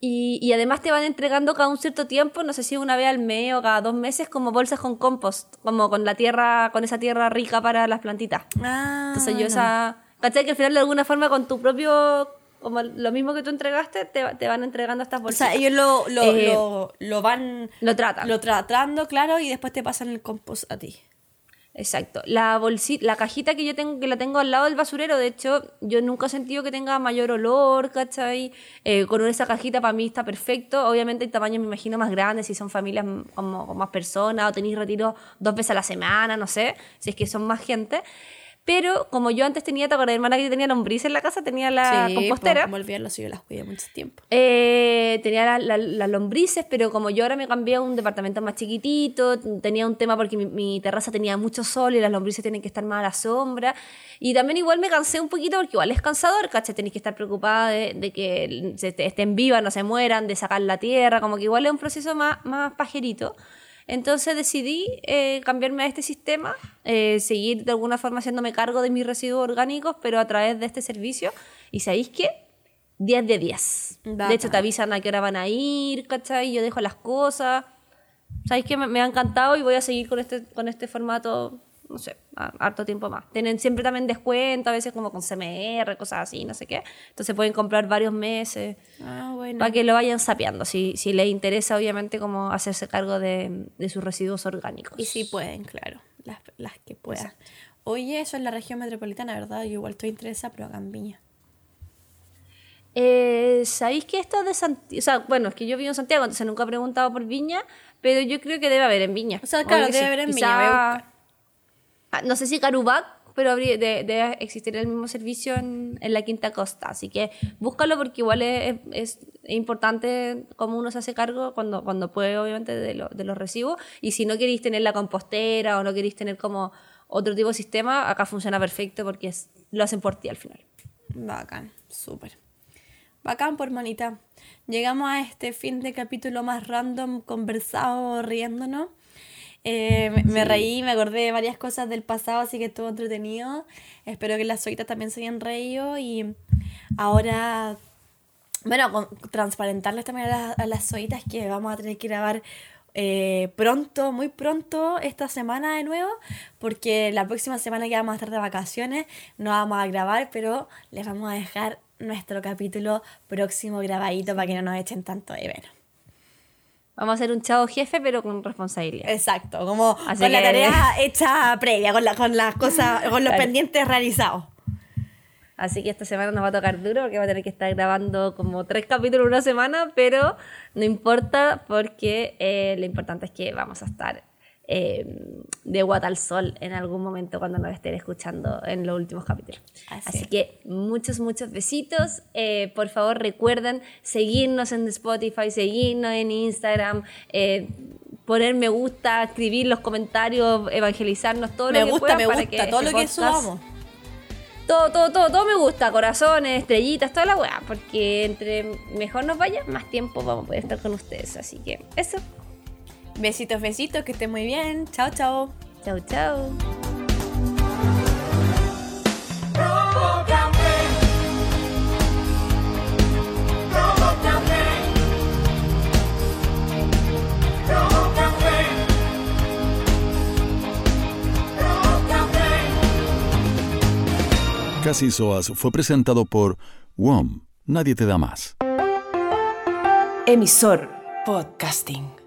y, y además te van entregando cada un cierto tiempo, no sé si una vez al mes o cada dos meses, como bolsas con compost, como con la tierra, con esa tierra rica para las plantitas. Ah, Entonces yo esa... ¿Cachai? Que al final de alguna forma con tu propio... Como lo mismo que tú entregaste, te, te van entregando estas O bolsas. sea, ellos lo, lo, Eh, lo, lo van lo tratan. lo tratando, claro, y después te pasan el compost a ti. Exacto. La bolsita, la cajita que yo tengo, que la tengo al lado del basurero, de hecho, yo nunca he sentido que tenga mayor olor, ¿cachai? Eh, con esa cajita para mí está perfecto. Obviamente el tamaño me imagino más grande, si son familias como con más personas o tenéis retiros dos veces a la semana, no sé, si es que son más gente. Pero como yo antes tenía, ¿te acuerdas, hermana, que yo tenía lombrices en la casa? Tenía la sí, compostera. pues, como olvidarlo si yo las cuidé mucho tiempo. Eh, tenía la- la- las lombrices, pero como yo ahora me cambié a un departamento más chiquitito, tenía un tema porque mi, mi terraza tenía mucho sol y las lombrices tienen que estar más a la sombra. Y también igual me cansé un poquito porque igual es cansador, ¿cachai? Tenéis que estar preocupada de, de que estén vivas, no se mueran, de sacar la tierra, como que igual es un proceso más, más pajerito. Entonces decidí eh, cambiarme a este sistema, eh, seguir de alguna forma haciéndome cargo de mis residuos orgánicos, pero a través de este servicio. ¿Y sabéis qué? 10 de 10. De hecho, te avisan a qué hora van a ir, ¿cachai? Yo dejo las cosas. ¿Sabéis qué? Me, me ha encantado y voy a seguir con este, con este formato no sé, harto tiempo más. Tienen siempre también descuento, a veces como con CMR, cosas así, no sé qué. Entonces pueden comprar varios meses Ah, bueno. para que lo vayan sapeando, si, si les interesa obviamente como hacerse cargo de, de sus residuos orgánicos. Y sí pueden, claro, las, las que puedan. Oye, eso es la región metropolitana, ¿verdad? Yo igual estoy interesada, pero acá en Viña. Eh, ¿Sabéis que esto es de Santiago? O sea, bueno, es que yo vivo en Santiago, entonces nunca he preguntado por Viña, pero yo creo que debe haber en Viña. O sea, claro, debe sí. haber en Quizá- Viña, voy a buscar. Ah, No sé si Carubac, pero habría, de- debe existir el mismo servicio en, en la Quinta Costa. Así que búscalo porque igual es, es- importante cómo uno se hace cargo cuando, cuando puede, obviamente, de, lo- de los residuos. Y si no queréis tener la compostera o no queréis tener como otro tipo de sistema, acá funciona perfecto porque es- lo hacen por ti al final. Bacán, súper. Bacán por manita. Llegamos a este fin de capítulo más random, conversado, riéndonos. Eh, me, me reí, me acordé de varias cosas del pasado, así que estuvo entretenido. Espero que las soitas también se hayan reído y ahora, bueno, con- transparentarles también a, las- a las soitas que vamos a tener que grabar eh, pronto, muy pronto esta semana de nuevo, porque la próxima semana que vamos a estar de vacaciones no vamos a grabar, pero les vamos a dejar nuestro capítulo próximo grabadito para que no nos echen tanto de ver. Vamos a hacer un chavo jefe, pero con responsabilidad. Exacto, como Así con la tarea hecha previa, con, la, con las cosas, con los Claro. pendientes realizados. Así que esta semana nos va a tocar duro porque va a tener que estar grabando como tres capítulos en una semana, pero no importa porque eh, lo importante es que vamos a estar eh, de guata al sol en algún momento cuando nos estén escuchando en los últimos capítulos. Así que muchos, muchos besitos. Eh, por favor, recuerden seguirnos en Spotify, seguirnos en Instagram. eh, poner me gusta, escribir los comentarios, evangelizarnos, todo Me lo que gusta, puedan me para gusta, que todo este lo que subamos. todo, todo, todo, todo me gusta, corazones, estrellitas, toda la weá, porque entre mejor nos vaya, más tiempo vamos a poder estar con ustedes. Así que eso, Besitos, besitos, que estén muy bien. Chao, chao. Provócame. Provócame. Casi Soas fue presentado por WOM. Nadie te da más. Emisor Podcasting.